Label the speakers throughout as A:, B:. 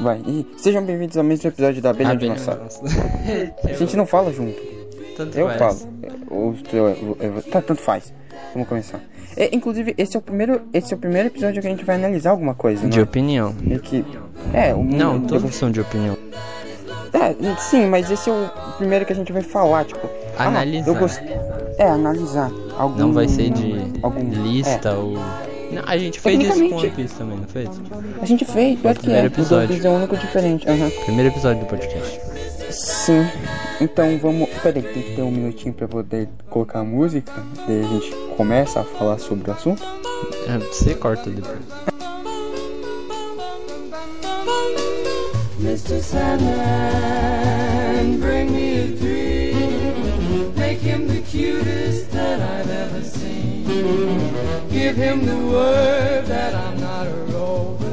A: Vai, e sejam bem-vindos ao mesmo episódio da Abelha Dinossauro. A gente não fala junto.
B: Tanto
A: Eu
B: faz.
A: falo. O teu- tá, tanto faz. Vamos começar. É, inclusive, esse é o primeiro. Esse é o primeiro episódio que a gente vai analisar alguma coisa,
B: De
A: né?
B: opinião.
A: Meio que. É, o
B: Não,
A: o-
B: todos são de opinião.
A: É, sim, mas esse é o primeiro que a gente vai falar, tipo. ah,
B: Analisar.
A: eu gost... É, analisar. Algum...
B: Não vai ser de
A: algum...
B: lista ou. Não, a gente fez isso com One Piece também, não fez?
A: É, a gente fez, pior que é.
B: episódio.
A: One Piece é o único diferente. Aham.
B: Primeiro episódio do podcast.
A: Sim. Então vamos. Peraí, tem que ter um minutinho pra poder colocar a música. Daí a gente começa a falar sobre o assunto.
B: É, Você corta depois.
C: Mr. Sandman, bring me a dream. Cutest that I've ever seen. Give him the word that I'm not a rover.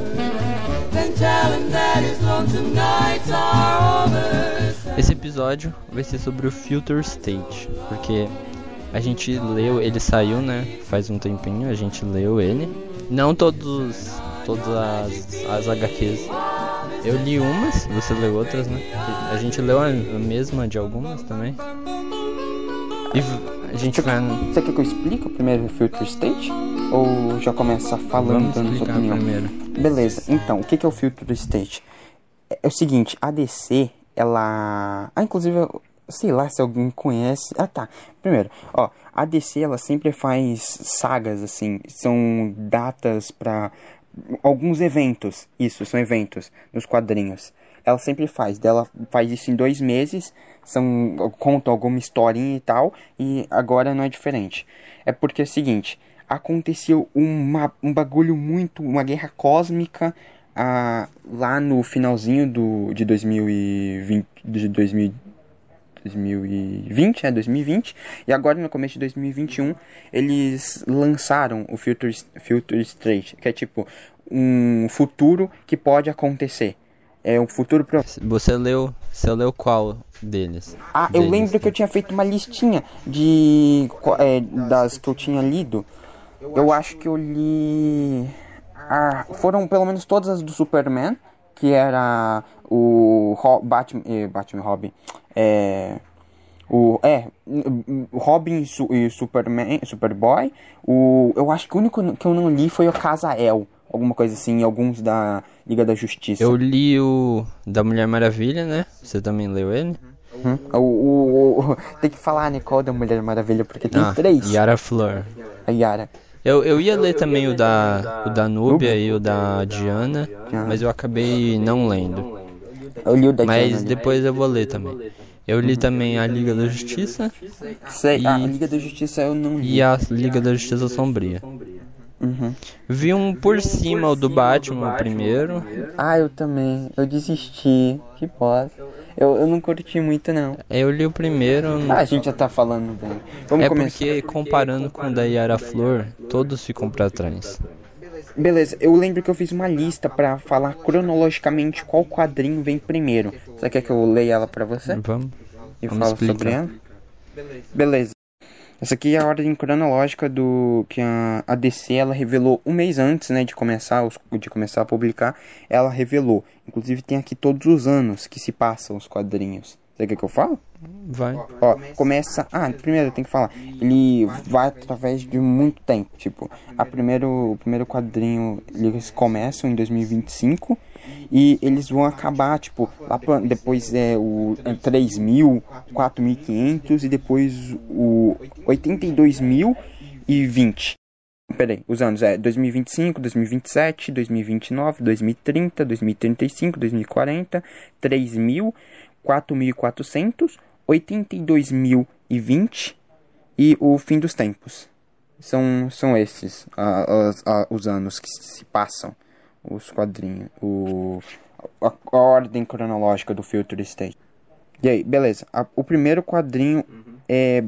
C: Then tell him that his lonesome nights are over.
B: Esse episódio vai ser sobre o Filter State, porque a gente leu, ele saiu, né? Faz um tempinho, a gente leu ele. Não todos, todas as, as HQs. Eu li umas, você leu outras, né? A gente leu a mesma de algumas também. E a gente vai.
A: Você quer que eu explique o primeiro Filter State? Ou já começa falando,
B: Vamos
A: dando sua opinião?
B: primeiro.
A: Beleza, então, o que é o Filter State? É, é o seguinte, a DC, ela... Ah, inclusive, sei lá se alguém conhece... Ah, tá. Primeiro, ó, a DC, ela sempre faz sagas, assim, são datas pra alguns eventos, isso, são eventos nos quadrinhos. Ela sempre faz, dela faz isso em dois meses, são conta alguma historinha e tal, e agora não é diferente. É porque é o seguinte, aconteceu uma, um bagulho muito, uma guerra cósmica ah, lá no finalzinho do, de 2020, de 2000, 2020, é 2020, e agora no começo de 2021 eles lançaram o Filter, Filter Straight, que é tipo um futuro que pode acontecer. É um futuro pro...
B: Você leu. Você leu qual deles?
A: Ah, eu
B: Deles,
A: lembro que eu tinha feito uma listinha de é, das que eu tinha lido. Eu acho que eu li. Ah, foram pelo menos todas as do Superman, que era o Batman, eh, Batman Robin. É. O, é, Robin e, e Superman, Superboy. O, eu acho que o único que eu não li foi o Casael, alguma coisa assim, alguns da Liga da Justiça.
B: Eu li o da Mulher Maravilha, né? Você também leu ele?
A: Uhum. O, o- o- tem que falar, Nicole da Mulher Maravilha, porque tem
B: Ah,
A: três.
B: Yara Flor.
A: A Yara.
B: Eu, eu ia ler também o da, o da Núbia e o da Diana,
A: Diana.
B: mas eu acabei não lendo.
A: Eu li o da
B: Mas
A: ali.
B: depois eu vou ler também. Eu li também a Liga da Justiça
A: Sei,
B: e-
A: a Liga da Justiça eu não li.
B: e a Liga da Justiça Sombria.
A: Uhum.
B: Vi um por cima o do Batman o primeiro.
A: Ah, eu também. Eu desisti. Que bosta. Eu, eu não curti muito, não.
B: Eu li o primeiro.
A: Ah, a gente já tá falando bem. Vamos
B: É
A: começar.
B: porque comparando com o da Yara Flor, todos ficam pra trás.
A: Beleza, eu lembro que eu fiz uma lista pra falar cronologicamente qual quadrinho vem primeiro. Você quer que eu leia ela pra você?
B: Vamos.
A: e
B: Vamos
A: falo sobre
B: explicar.
A: ela? Beleza. Essa aqui é a ordem cronológica do que a, a DC ela revelou um mês antes, né, de começar os, de começar a publicar. Ela revelou. Inclusive tem aqui todos os anos que se passam os quadrinhos. Você quer que eu falo?
B: Vai.
A: Ó, começa. Ah, primeiro tem que falar. Ele vai através de muito tempo. Tipo, a primeiro, o primeiro quadrinho eles começam em 2025 e eles vão acabar, tipo, lá pra, depois é o é 3.000, 4.500 e depois o 82.020. Peraí, os anos é 2025, 2027, 2029, 2030, 2035, 2040, 3.000, 4.400, 82.020 e o fim dos tempos. São, são esses ah, as- ah, os anos que se passam, os quadrinhos, o, a, a ordem cronológica do Filter State. E aí, beleza. A- o primeiro quadrinho é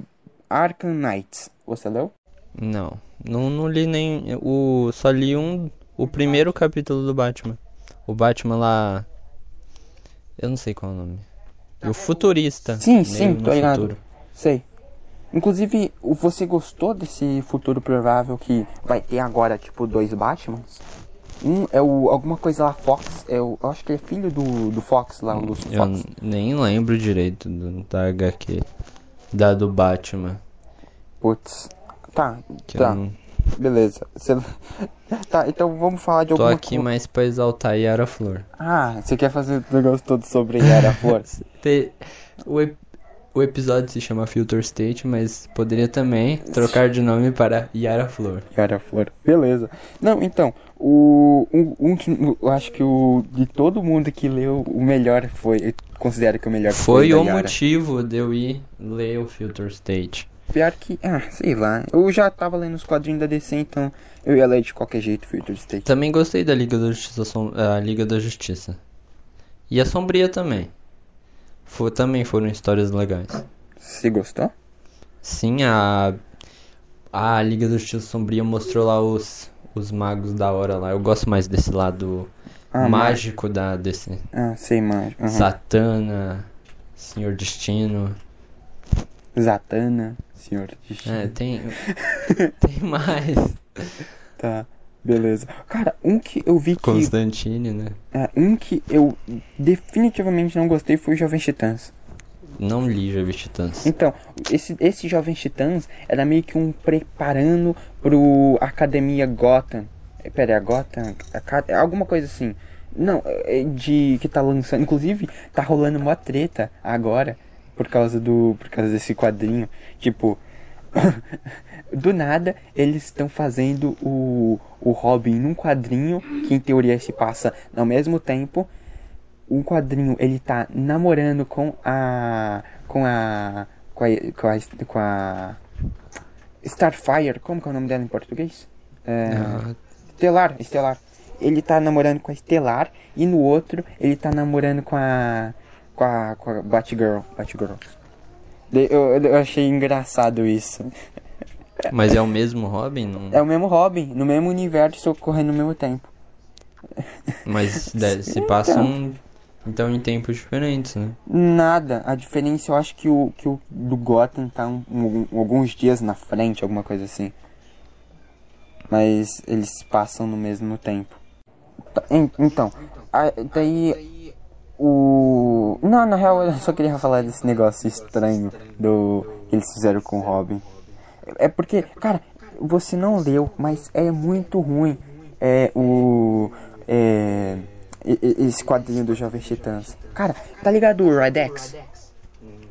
A: Arkham Knights. Você leu?
B: Não. Não, não li nem. O, só li um. O primeiro capítulo do Batman. O Batman lá. Eu não sei qual é o nome. O futurista.
A: Sim, sim, tô ligado.
B: futuro.
A: Sei. Inclusive, o- você gostou desse futuro provável que vai ter agora, tipo, dois Batmans? Um é o. alguma coisa lá, Fox. É o, eu acho que é filho do, do Fox lá, o Lucius
B: Eu
A: Fox.
B: nem lembro direito do, da HQ. Da do Batman.
A: Putz. Tá,
B: Que
A: tá,
B: não...
A: beleza. Você- Tá, então vamos falar de
B: Tô
A: alguma
B: aqui
A: co-
B: mais pra exaltar Yara Flor.
A: Ah, você quer fazer o negócio todo sobre Yara Flor?
B: Te- O, ep- o episódio se chama Filter State, mas poderia também trocar de nome para Yara Flor.
A: Yara Flor. Beleza. Não, então, o um, um eu acho que o de todo mundo que leu o melhor foi, eu considero que o melhor
B: Foi
A: da
B: o motivo de eu ir ler o Filter State.
A: Pior que, ah, sei lá. Eu já tava lendo os quadrinhos da DC, então eu ia ler de qualquer jeito Future State.
B: Também gostei da Liga da Justiça, a Liga da Justiça. E a Sombria também. Também foram histórias legais.
A: Você gostou?
B: Sim, a a Liga da Justiça Sombria mostrou lá os os magos da hora lá. Eu gosto mais desse lado
A: Ah,
B: mágico da DC.
A: Ah, sei mais. Uhum.
B: Satana, Senhor Destino.
A: Zatanna, Senhor Destino.
B: É, tem tem mais.
A: Tá, beleza. Cara, um que eu vi que.
B: Constantine, né?
A: é, um que eu definitivamente não gostei foi o Jovem Titãs.
B: Não li Jovem Titãs.
A: Então, esse, esse Jovem Titãs era meio que um preparando pro Academia Gotham. Eh, Pera, é a Gotham? Aca- alguma coisa assim. Não, é de que tá lançando. Inclusive, tá rolando uma treta agora por causa do. por causa desse quadrinho. Tipo. do nada, eles estão fazendo o, o Robin num quadrinho que em teoria se passa ao mesmo tempo um quadrinho ele tá namorando com a com a com a com a, com a Starfire, como que é o nome dela em português? É,
B: Ah,
A: Estelar, Estelar. Ele tá namorando com a Estelar e no outro ele tá namorando com a com a, com a Batgirl, Batgirl. Eu, eu achei engraçado isso.
B: mas é o mesmo Robin? Não...
A: É o mesmo Robin, no mesmo universo ocorrendo no mesmo tempo.
B: Mas se passam então em tempos diferentes, né?
A: Nada. A diferença eu acho que o, que o do Gotham tá um- um- alguns dias na frente, alguma coisa assim. Mas eles passam no mesmo tempo. Tá, en- Então, a- daí o. Não, na real eu só queria falar desse negócio estranho do que eles fizeram com o Robin. É porque, cara, você não leu, mas é muito ruim. É o. É. Esse quadrinho do Jovem Titãs. Cara, tá ligado o Redex?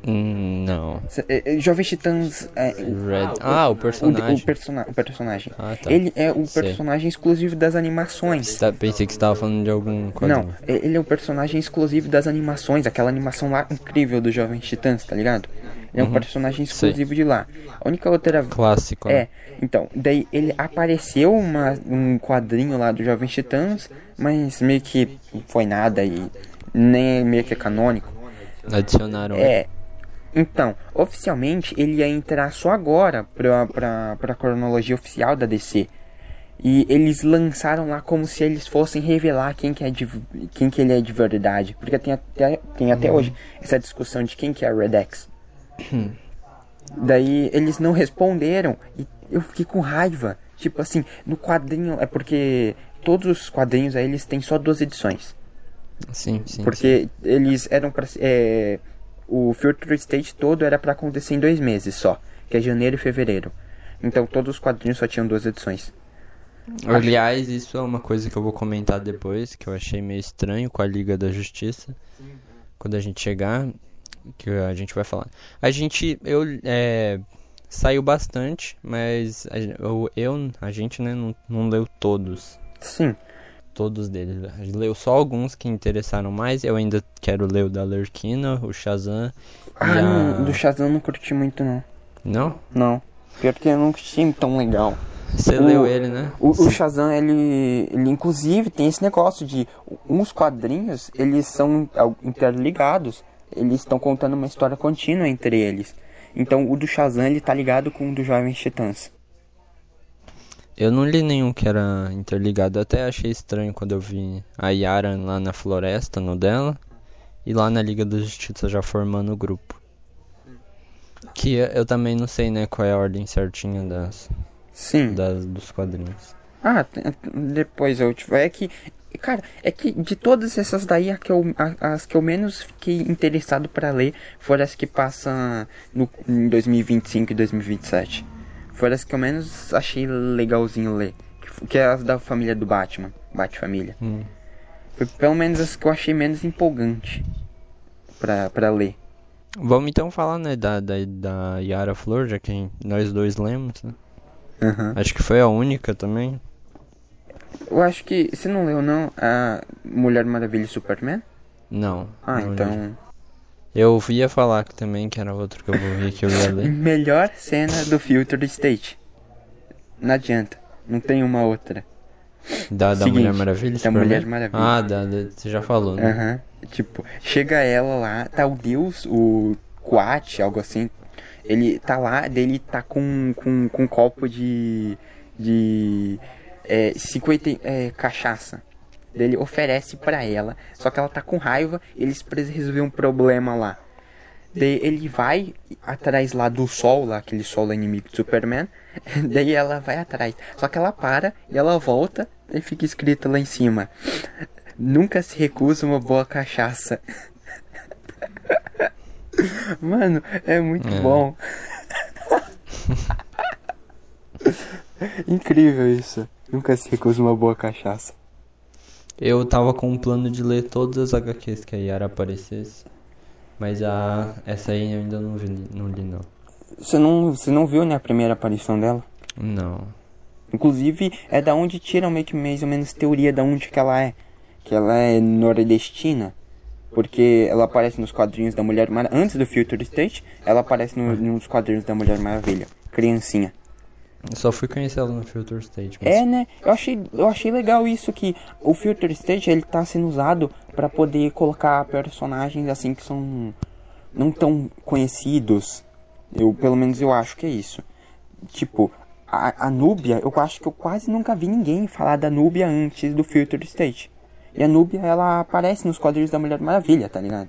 B: Hum, não.
A: É, é, Jovem Titãs. É,
B: Red... Ah, o
A: o, o,
B: personagem.
A: persona- o personagem.
B: Ah, tá.
A: Ele é o
B: Sei.
A: personagem exclusivo das animações.
B: Tá, pensei que você tava falando de algum
A: Não,
B: quadrinho.
A: é- ele é o personagem exclusivo das animações, aquela animação lá incrível do Jovem Titãs, tá ligado? Ele é um personagem exclusivo de lá. A única outra.
B: Clássico,
A: É,
B: né?
A: então, daí ele apareceu uma, um quadrinho lá do Jovem Titãs, mas meio que não foi nada e nem meio que é canônico.
B: Adicionaram.
A: É. Então, oficialmente ele ia entrar só agora pra, pra, pra cronologia oficial da DC. E eles lançaram lá como se eles fossem revelar quem que, é de, quem que ele é de verdade. Porque tem até, tem até hoje essa discussão de quem que é Redex. Daí eles não responderam e eu fiquei com raiva. Tipo assim, no quadrinho. É porque todos os quadrinhos aí eles têm só duas edições.
B: Sim, sim.
A: Porque eles eram pra. É, o Future State todo era pra acontecer em dois meses só, que é janeiro e fevereiro. Então todos os quadrinhos só tinham duas edições.
B: Aliás, isso é uma coisa que eu vou comentar depois, que eu achei meio estranho com a Liga da Justiça. Quando a gente chegar, que a gente vai falar. A gente, eu, é, saiu bastante, mas a, eu, eu, a gente, né, não, não leu todos.
A: Sim.
B: Todos deles. A gente leu só alguns que interessaram mais. Eu ainda quero ler o da Lerquina, o Shazam.
A: Ah,
B: a-
A: não, do Shazam eu não curti muito não.
B: Não?
A: Não. Pior que eu não achei tão legal.
B: Você
A: O-
B: leu ele, né?
A: O, o Shazam, ele, ele inclusive tem esse negócio de uns quadrinhos, eles são interligados. Eles estão contando uma história contínua entre eles. Então o do Shazam, ele tá ligado com o do Jovens Titãs.
B: Eu não li nenhum que era interligado. Eu até achei estranho quando eu vi a Yara lá na floresta, no dela. E lá na Liga da Justiça já formando o grupo. Que eu também não sei, né, qual é a ordem certinha das,
A: Sim.
B: das dos quadrinhos.
A: Ah, depois eu te É que. Cara, é que de todas essas daí, a que eu, a- as que eu menos fiquei interessado pra ler foram as que passam no, em 2025 e 2027. Foram as que eu menos achei legalzinho ler. Que, que é as da família do Batman. Bat-família.
B: Hum.
A: Foi pelo menos as que eu achei menos empolgante pra, pra ler.
B: Vamos então falar, né, da, da, da Yara Flor, já que nós dois lemos, né?
A: Aham.
B: Acho que foi a única também.
A: Eu acho que. Você não leu, não? A Mulher Maravilha e Superman?
B: Não.
A: Ah,
B: não li. Eu ia falar que também, que era outro que eu ver que eu ia ler.
A: Melhor cena do Future State. Não adianta. Não tem uma outra.
B: Da, da
A: Seguinte,
B: Mulher Maravilha?
A: da? Mulher Maravilha.
B: Ah, da, da- você já falou, né?
A: Aham. Tipo, chega ela lá, tá o Deus, o Quat, algo assim. Ele tá lá, dele tá com, com, com um copo de. de. É, 50 é, cachaça. Ele oferece pra ela, só que ela tá com raiva, eles precisam resolver um problema lá. Daí ele vai atrás lá do sol, lá, aquele sol inimigo do Superman. Daí ela vai atrás. Só que ela para e ela volta e fica escrito lá em cima. Nunca se recusa uma boa cachaça. Mano, é muito
B: É.
A: bom. Incrível isso. Nunca se recusa uma boa cachaça.
B: Eu tava com um plano de ler todas as HQs que a Yara aparecesse. Mas a essa aí eu ainda não, vi, não li, não.
A: Você não, você não viu, né, a primeira aparição dela?
B: Não.
A: Inclusive, é da onde tiram meio que mais ou menos teoria da onde que ela é. Que ela é nordestina. Porque ela aparece nos quadrinhos da Mulher Maravilha. Antes do Future State, ela aparece no, nos quadrinhos da Mulher Maravilha. Criancinha.
B: Eu só fui conhecer ela no Filter Stage. mas-
A: É, né? Eu achei, eu achei legal isso que o Future State ele tá sendo usado pra poder colocar personagens assim que são não tão conhecidos. Eu pelo menos eu acho que é isso. Tipo, a, a Núbia, eu acho que eu quase nunca vi ninguém falar da Núbia antes do Future State. E a Núbia, ela aparece nos quadrinhos da Mulher Maravilha, tá ligado?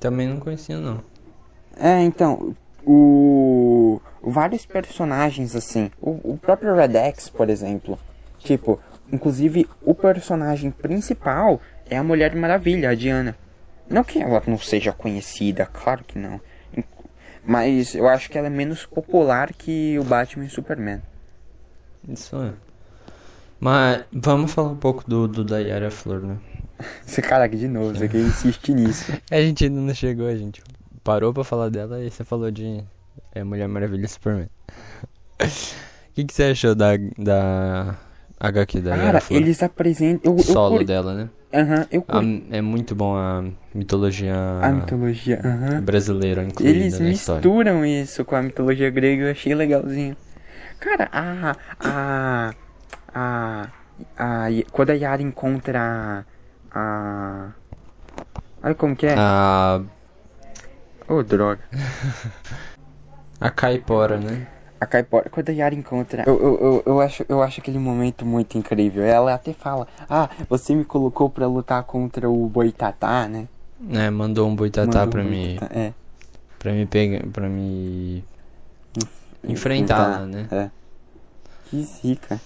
B: Também não conhecia, não.
A: É, então, o vários personagens assim, o, o próprio Redex, por exemplo, tipo, inclusive o personagem principal é a Mulher Maravilha, a Diana. Não que ela não seja conhecida, claro que não. Mas eu acho que ela é menos popular que o Batman e Superman.
B: Isso é. Mas vamos falar um pouco do, do da Yara Flor, né?
A: Esse cara aqui de novo, você quer insiste nisso.
B: A gente ainda não chegou, a gente parou pra falar dela e você falou de é, Mulher Maravilha e Superman. O que, que você achou da, da HQ da Yara
A: Cara, eles apresentam. Eu, eu
B: Solo
A: cur-
B: dela, né?
A: Aham, eu
B: A- é muito bom a mitologia
A: a mitologia. Aham.
B: brasileira incluída
A: Eles
B: na história.
A: misturam isso com a mitologia grega, eu achei legalzinho. Cara, a. A. A. a quando a Yara encontra a. a olha como que é.
B: A,
A: Oh, droga.
B: a Caipora, né?
A: A Caipora, quando a Yara encontra. Eu, eu, eu, eu acho, eu acho aquele momento muito incrível. Ela até fala: Ah, você me colocou pra lutar contra o Boitatá, né?
B: É, mandou um boitatá
A: Mandou
B: pra
A: um
B: mim.
A: Boitatá, É.
B: Pra me pegar. Pra me. Enfrentar lá, né?
A: É. Que zica.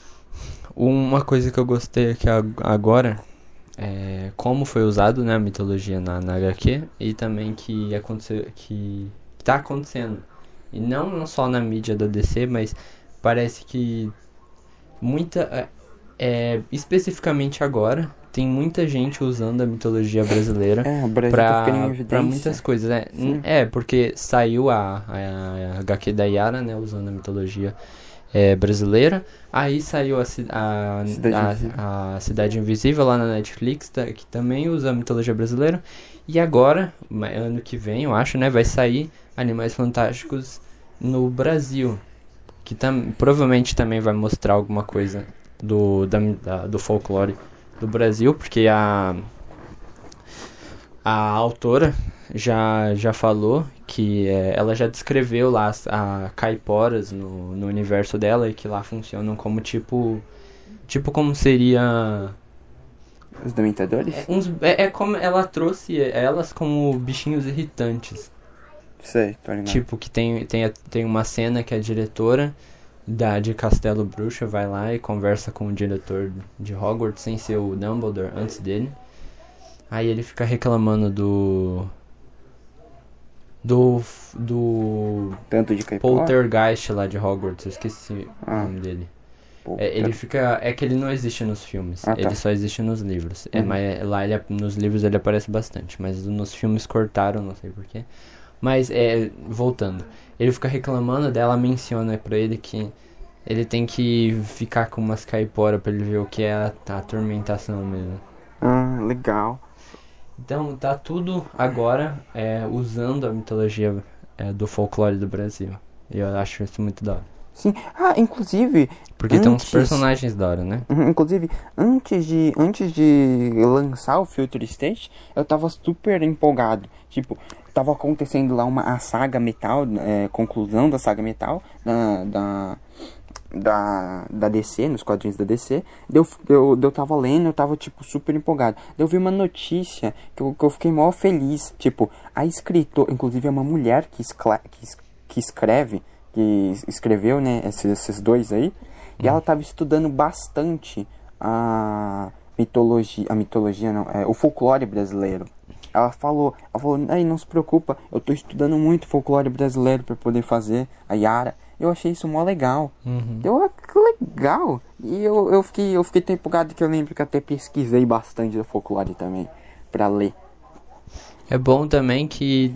B: Uma coisa que eu gostei aqui ag- agora é como foi usado né, a mitologia na, na HQ e também que aconteceu que tá acontecendo. E não, não só na mídia da DC, mas parece que muita é, é, especificamente agora tem muita gente usando a mitologia brasileira
A: É, tá
B: pra muitas coisas, né? É, porque saiu a, a, a HQ da Yara, né? Usando a mitologia é, brasileira. Aí saiu a, a,
A: Cidade
B: a,
A: Invisível.
B: a Cidade Invisível lá na Netflix, tá- que também usa a mitologia brasileira. E agora, ano que vem, eu acho, né? Vai sair Animais Fantásticos no Brasil. Que tam, provavelmente também vai mostrar alguma coisa do, da, da- do folclore do Brasil, porque a, a autora já, já falou que é, ela já descreveu lá as a caiporas no, no universo dela e que lá funcionam como tipo. Tipo como seria.
A: Os Dementadores?
B: É, uns, é, é como ela trouxe elas como bichinhos irritantes.
A: Sei, tô ligado.
B: Tipo, que tem, tem, tem uma cena que a diretora da, de Castelo Bruxa vai lá e conversa com o diretor de Hogwarts, sem ser o Dumbledore, antes dele. Aí ele fica reclamando do. Do. Do.
A: Tanto de caipora.
B: Poltergeist lá de Hogwarts, eu esqueci
A: Ah.
B: o nome dele. É, ele fica. É que ele não existe nos filmes,
A: Ah, tá.
B: ele só existe nos livros. É,
A: Uhum.
B: mas lá ele, nos livros ele aparece bastante, mas nos filmes cortaram, não sei porquê. Mas é, voltando, ele fica reclamando dela, menciona pra ele que ele tem que ficar com umas caiporas pra ele ver o que é a, a atormentação mesmo.
A: Ah, legal.
B: Então tá tudo agora é, usando a mitologia é, do folclore do Brasil. Eu acho isso muito da hora.
A: Sim. Ah, inclusive,
B: Porque tem uns
A: Antes-
B: personagens da hora, né?
A: Uhum, Inclusive, antes de, antes de lançar o Future State, eu tava super empolgado. Tipo, tava acontecendo lá uma a saga metal, é, conclusão da saga metal da, da, da, da DC, nos quadrinhos da DC. Deu, eu, eu tava lendo, eu tava, tipo, super empolgado. Eu vi uma notícia que eu, que eu fiquei mó feliz. Tipo, a escritora, inclusive é uma mulher que, escla, que, que escreve, que escreveu, né, esses, esses dois aí. E ela tava estudando bastante a mitologia, a mitologia não, é, o folclore brasileiro. Ela falou, ela falou, aí não se preocupa, eu tô estudando muito folclore brasileiro para poder fazer a Yara. Eu achei isso mó legal.
B: Uhum.
A: Eu, ah, que legal. E eu, eu fiquei, eu fiquei tão empolgado que eu lembro que até pesquisei bastante do folclore também para ler.
B: É bom também que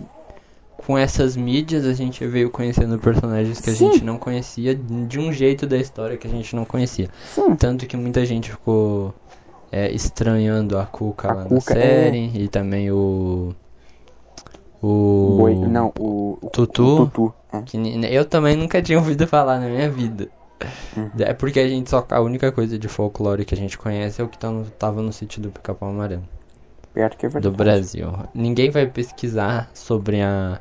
B: com essas mídias a gente veio conhecendo personagens que a
A: Sim.
B: gente não conhecia de um jeito da história que a gente não conhecia.
A: Sim.
B: Tanto que muita gente ficou é, estranhando a Cuca
A: A
B: lá
A: Cuca,
B: na
A: é.
B: série e também o. O.
A: Boi, não, o,
B: Tutu.
A: o Tutu. é.
B: que ni- eu também nunca tinha ouvido falar na minha vida.
A: Uhum.
B: É porque a gente só. A única coisa de folclore que a gente conhece é o que tá no- tava no sítio do Pica-Pau Amarelo.
A: É
B: do. Brasil. Ninguém vai pesquisar sobre a.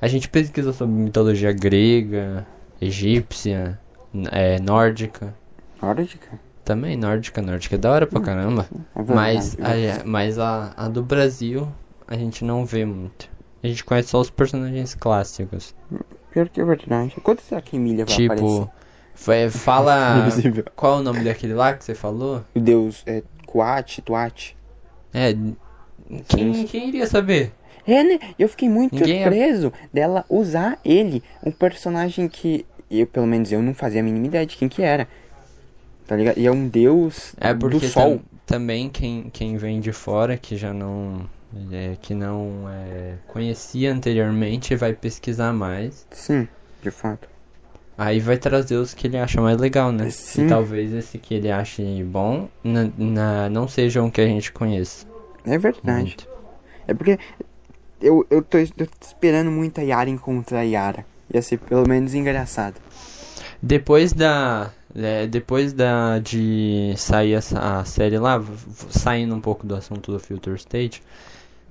B: A gente pesquisa sobre mitologia grega, egípcia, é, nórdica.
A: Nórdica?
B: Também nórdica, nórdica é da hora pra caramba.
A: É.
B: Mas, a, mas a, a do Brasil a gente não vê muito. A gente conhece só os personagens clássicos.
A: Pior que é verdade. Quando será que Emília vai aparecer?
B: Tipo, fa- fala. Qual é o nome daquele lá que você falou?
A: O Deus é Kuat, Tuat.
B: É. Quem, quem iria saber?
A: É, né? Eu fiquei muito
B: Ninguém é-
A: surpreso dela usar ele, um personagem que eu, pelo menos eu não fazia a mínima ideia de quem que era. Tá ligado? E é um deus
B: É porque
A: do sol.
B: tam- também quem, quem vem de fora, que já não. é, que não é, conhecia anteriormente, vai pesquisar mais.
A: Sim, de fato.
B: Aí vai trazer os que ele acha mais legal, né?
A: Sim.
B: E talvez esse que ele ache bom na, na- não seja um que a gente conheça.
A: É verdade.
B: muito.
A: É porque eu, eu, tô, eu tô esperando muito a Yara encontrar a Yara. Ia ser pelo menos engraçado.
B: Depois da. É, depois da de sair essa, a série lá, saindo um pouco do assunto do Filter State,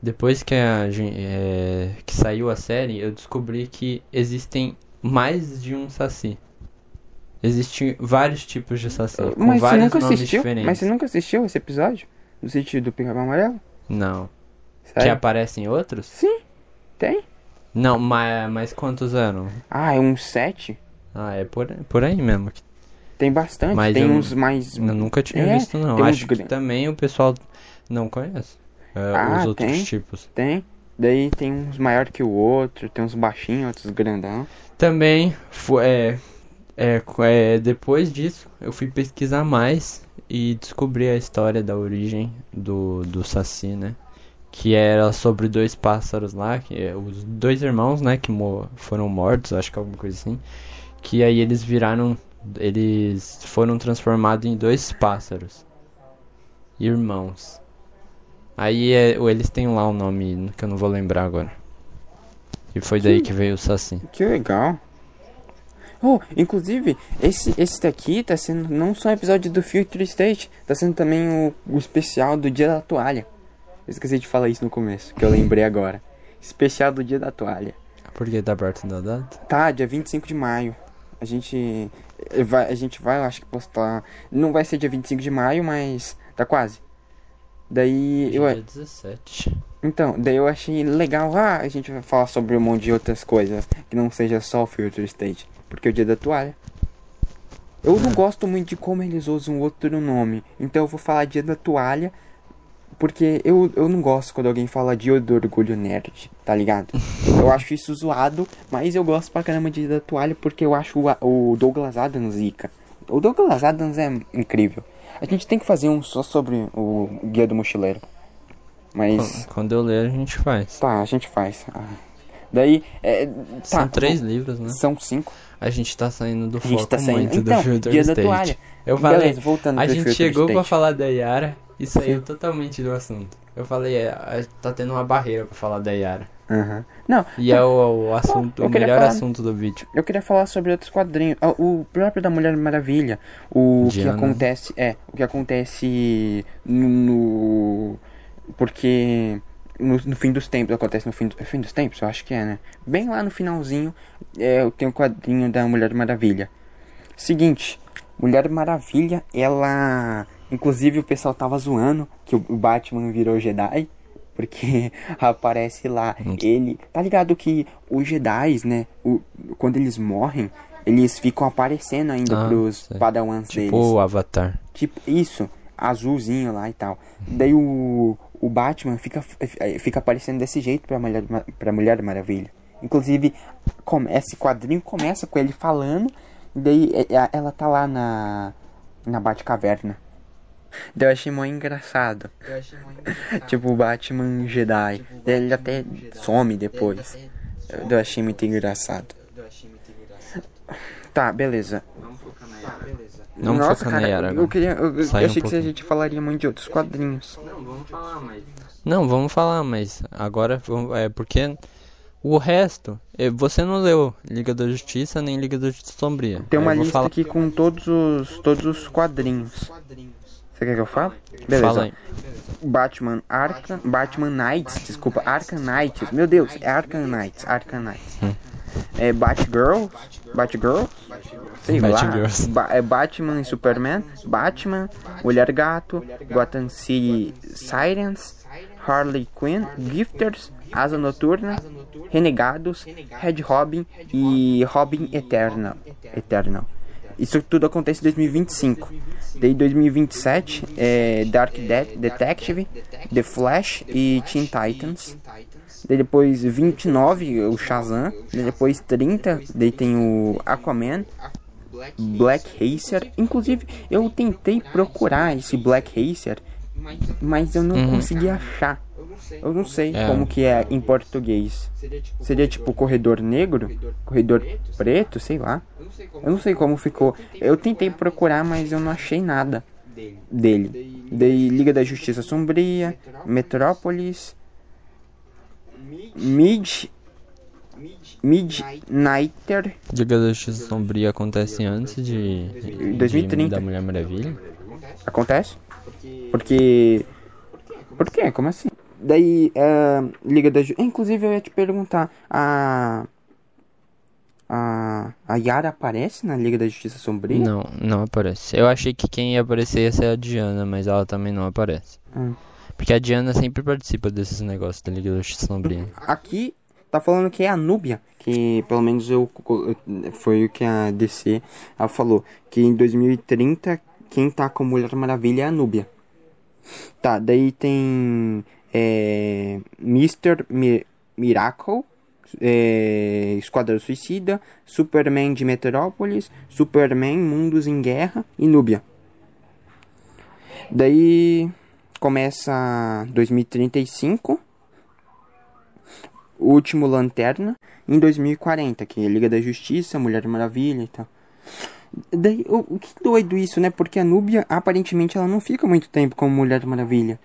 B: depois que, a, é, que saiu a série, eu descobri que existem mais de um Saci. Existem vários tipos de Saci, com
A: Mas você
B: vários
A: nunca
B: nomes
A: assistiu?
B: diferentes.
A: Mas você nunca assistiu esse episódio? Do sítio do Pica-Pau Amarelo?
B: Não. Que
A: Sério?
B: aparecem outros?
A: Sim, tem.
B: Não, mas, mas quantos eram?
A: Ah, é uns sete?
B: Ah, é por, por aí mesmo. que-
A: Tem bastante.
B: Mas
A: tem
B: eu
A: uns mais.
B: Eu nunca tinha
A: É,
B: visto, não. Acho que
A: gran-
B: também o pessoal não conhece é,
A: Ah,
B: os outros
A: tem.
B: tipos.
A: Tem. Daí tem uns maior que o outro, tem uns baixinhos, outros grandão.
B: Também, fu- é, é, é, depois disso, eu fui pesquisar mais e descobri a história da origem do, do Saci, né? Que era sobre dois pássaros lá, que é os dois irmãos, né? Que mo- foram mortos, acho que alguma coisa assim. Que aí eles viraram, eles foram transformados em dois pássaros. Irmãos. Aí é, eles têm lá um nome que eu não vou lembrar agora. E foi daí que veio o Saci.
A: Que legal. Oh, inclusive, esse, esse daqui tá sendo não só um episódio do Future State, tá sendo também o, o especial do Dia da Toalha. Eu esqueci de falar isso no começo, que eu lembrei agora. Especial do Dia da Toalha.
B: Porque tá perto da data?
A: Tá, dia 25 de maio. A gente vai, a gente vai, eu acho que postar. Não vai ser dia 25 de maio, mas tá quase. Daí eu,
B: Dia 17.
A: Então, daí eu achei legal, ah, a gente vai falar sobre um monte de outras coisas, que não seja só o Future State, porque é o dia da toalha. Eu não gosto muito de como eles usam outro nome, então eu vou falar dia da toalha, porque eu, eu não gosto quando alguém fala dia do orgulho nerd, tá ligado? Eu acho isso zoado, mas eu gosto pra caramba de da toalha, porque eu acho o, o Douglas Adams zica. O Douglas Adams é incrível. A gente tem que fazer um só sobre o Guia do Mochileiro. Mas.
B: Quando eu ler, a gente faz.
A: Tá, a gente faz. Ah. Daí. É, tá,
B: São três livros, né?
A: São cinco.
B: A gente tá saindo do
A: A gente
B: foco
A: tá saindo.
B: muito
A: Então,
B: do Future
A: dia da
B: State.
A: toalha.
B: Eu falei,
A: Beleza, voltando
B: a gente chegou pra
A: State.
B: falar da Yara e saiu totalmente do assunto. Eu falei, é, tá tendo uma barreira pra falar da Yara.
A: Aham. Não,
B: E é o, o assunto,
A: eu
B: o melhor
A: falar-
B: assunto do vídeo.
A: eu queria falar sobre outros quadrinhos. Ah, O próprio da Mulher Maravilha. O
B: Diana.
A: que acontece. É, o que acontece no. porque. No, no fim dos tempos, acontece no fim, do, é fim dos tempos, eu acho que é, né? Bem lá no finalzinho, é, tem o quadrinho da Mulher Maravilha. Seguinte, Mulher Maravilha, ela. Inclusive o pessoal tava zoando que o Batman virou Jedi. Porque aparece lá ele. Tá ligado que os Jedi, né? O, quando eles morrem, eles ficam aparecendo ainda
B: Ah,
A: pros
B: sei.
A: padawans
B: Tipo
A: deles.
B: o Avatar.
A: Tipo, isso, azulzinho lá e tal. Daí o, o Batman fica, fica aparecendo desse jeito pra Mulher, pra Mulher Maravilha. Inclusive, come, esse quadrinho começa com ele falando, daí é- é- ela tá lá na, na Batcaverna. Daí eu achei mó engraçado. Tipo o Batman Jedi. Daí ele até some depois. Eu achei muito engraçado. Tá, beleza.
B: Não
A: Nossa,
B: foca na
A: cara,
B: Yara
A: eu
B: agora.
A: queria. Eu, eu
B: Sai um
A: achei que a gente falaria muito de outros quadrinhos.
B: Não, vamos falar, mas agora vamos- é porque o resto, eh, você não leu Liga da Justiça nem Liga da Justiça Sombria.
A: Tem uma
B: eu vou
A: lista
B: falar-
A: aqui com todos os todos os quadrinhos. Você quer que eu fale? Beleza.
B: Fala aí.
A: Batman Arkham, Batman Knights, desculpa, Arkham Knights. Meu Deus, é Arkham Knights, Arkham Knights.
B: Hum.
A: É Batgirl, Batgirl, sei lá.
B: Batgirls.
A: Ba é Batman e Superman, Batman, Mulher Gato, Gotham City Sirens, Harley Quinn, Gifters, Asa Noturna, Renegados, Red Robin e Robin Eternal. Eternal. Isso tudo acontece em 2025. Daí 2027 é Dark De- Detective, The Flash e Teen Titans. Daí depois 29 o Shazam. Daí depois 30 daí tem o Aquaman, Black Racer. Inclusive eu tentei procurar esse Black Racer, mas eu não
B: Uhum.
A: consegui achar. Eu não sei
B: É.
A: como que é em português. Seria tipo corredor negro? Corredor preto? Sei lá. Eu não sei como ficou. Eu tentei procurar, mas eu não achei nada dele. Daí Liga da Justiça Sombria, Metrópolis, Mid. Midnighter.
B: Liga da Justiça Sombria acontece antes de, de
A: 2030.
B: da Mulher Maravilha.
A: Acontece? Porque. Por quê? Como assim? Daí, ah, Liga da Justiça. Inclusive, eu ia te perguntar: a. A. A Yara aparece na Liga da Justiça Sombria?
B: Não, não aparece. Eu achei que quem ia aparecer ia ser a Diana, mas ela também não aparece.
A: Hum.
B: Porque a Diana sempre participa desses negócios da Liga da Justiça Sombria.
A: Aqui tá falando que é a Núbia, que pelo menos eu, foi o que a DC ela falou, que em 2030 quem tá com Mulher Maravilha é a Núbia. Tá, daí tem é, Mr. Mi- Miracle, é, Esquadrão Suicida, Superman de Metrópolis, Superman Mundos em Guerra e Núbia. Daí começa 2035 o último Lanterna em 2040, que é Liga da Justiça, Mulher Maravilha e tal. Daí, o, o que doido isso, né? Porque a Núbia, aparentemente, ela não fica muito tempo como Mulher Maravilha.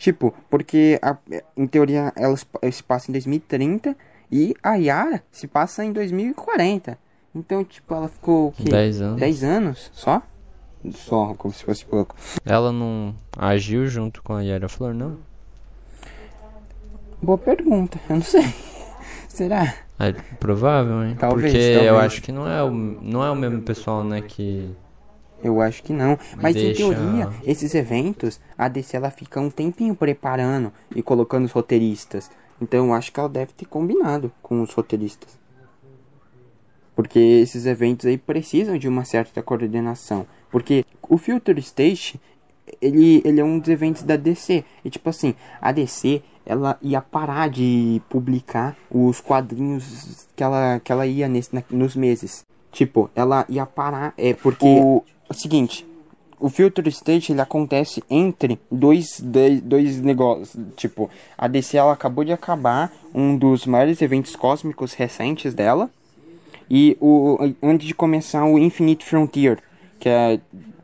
A: Tipo, porque a- em teoria ela se se passa em 2030 e a Yara se passa em 2040. Então, tipo, ela ficou o quê?
B: 10 anos.
A: 10 anos só? Só, como se fosse pouco.
B: Ela não agiu junto com a Yara Flor, não?
A: Boa pergunta, eu não sei. Será?
B: É provável, hein?
A: Talvez,
B: Porque
A: talvez.
B: eu acho que não é o, não é o mesmo pessoal, né, que
A: Eu acho que não. Mas
B: Deixa-
A: em teoria, esses eventos, a DC ela fica um tempinho preparando e colocando os roteiristas. Então eu acho que ela deve ter combinado com os roteiristas. Porque esses eventos aí precisam de uma certa coordenação. Porque o Future State, ele, ele é um dos eventos da DC. E tipo assim, a DC, ela ia parar de publicar os quadrinhos que ela, que ela ia nesse, na- nos meses. Tipo, ela ia parar, é porque... O, o seguinte, o Future State ele acontece entre dois, dois, negócios. Tipo, a DC ela acabou de acabar um dos maiores eventos cósmicos recentes dela. E o, antes de começar o Infinite Frontier, que é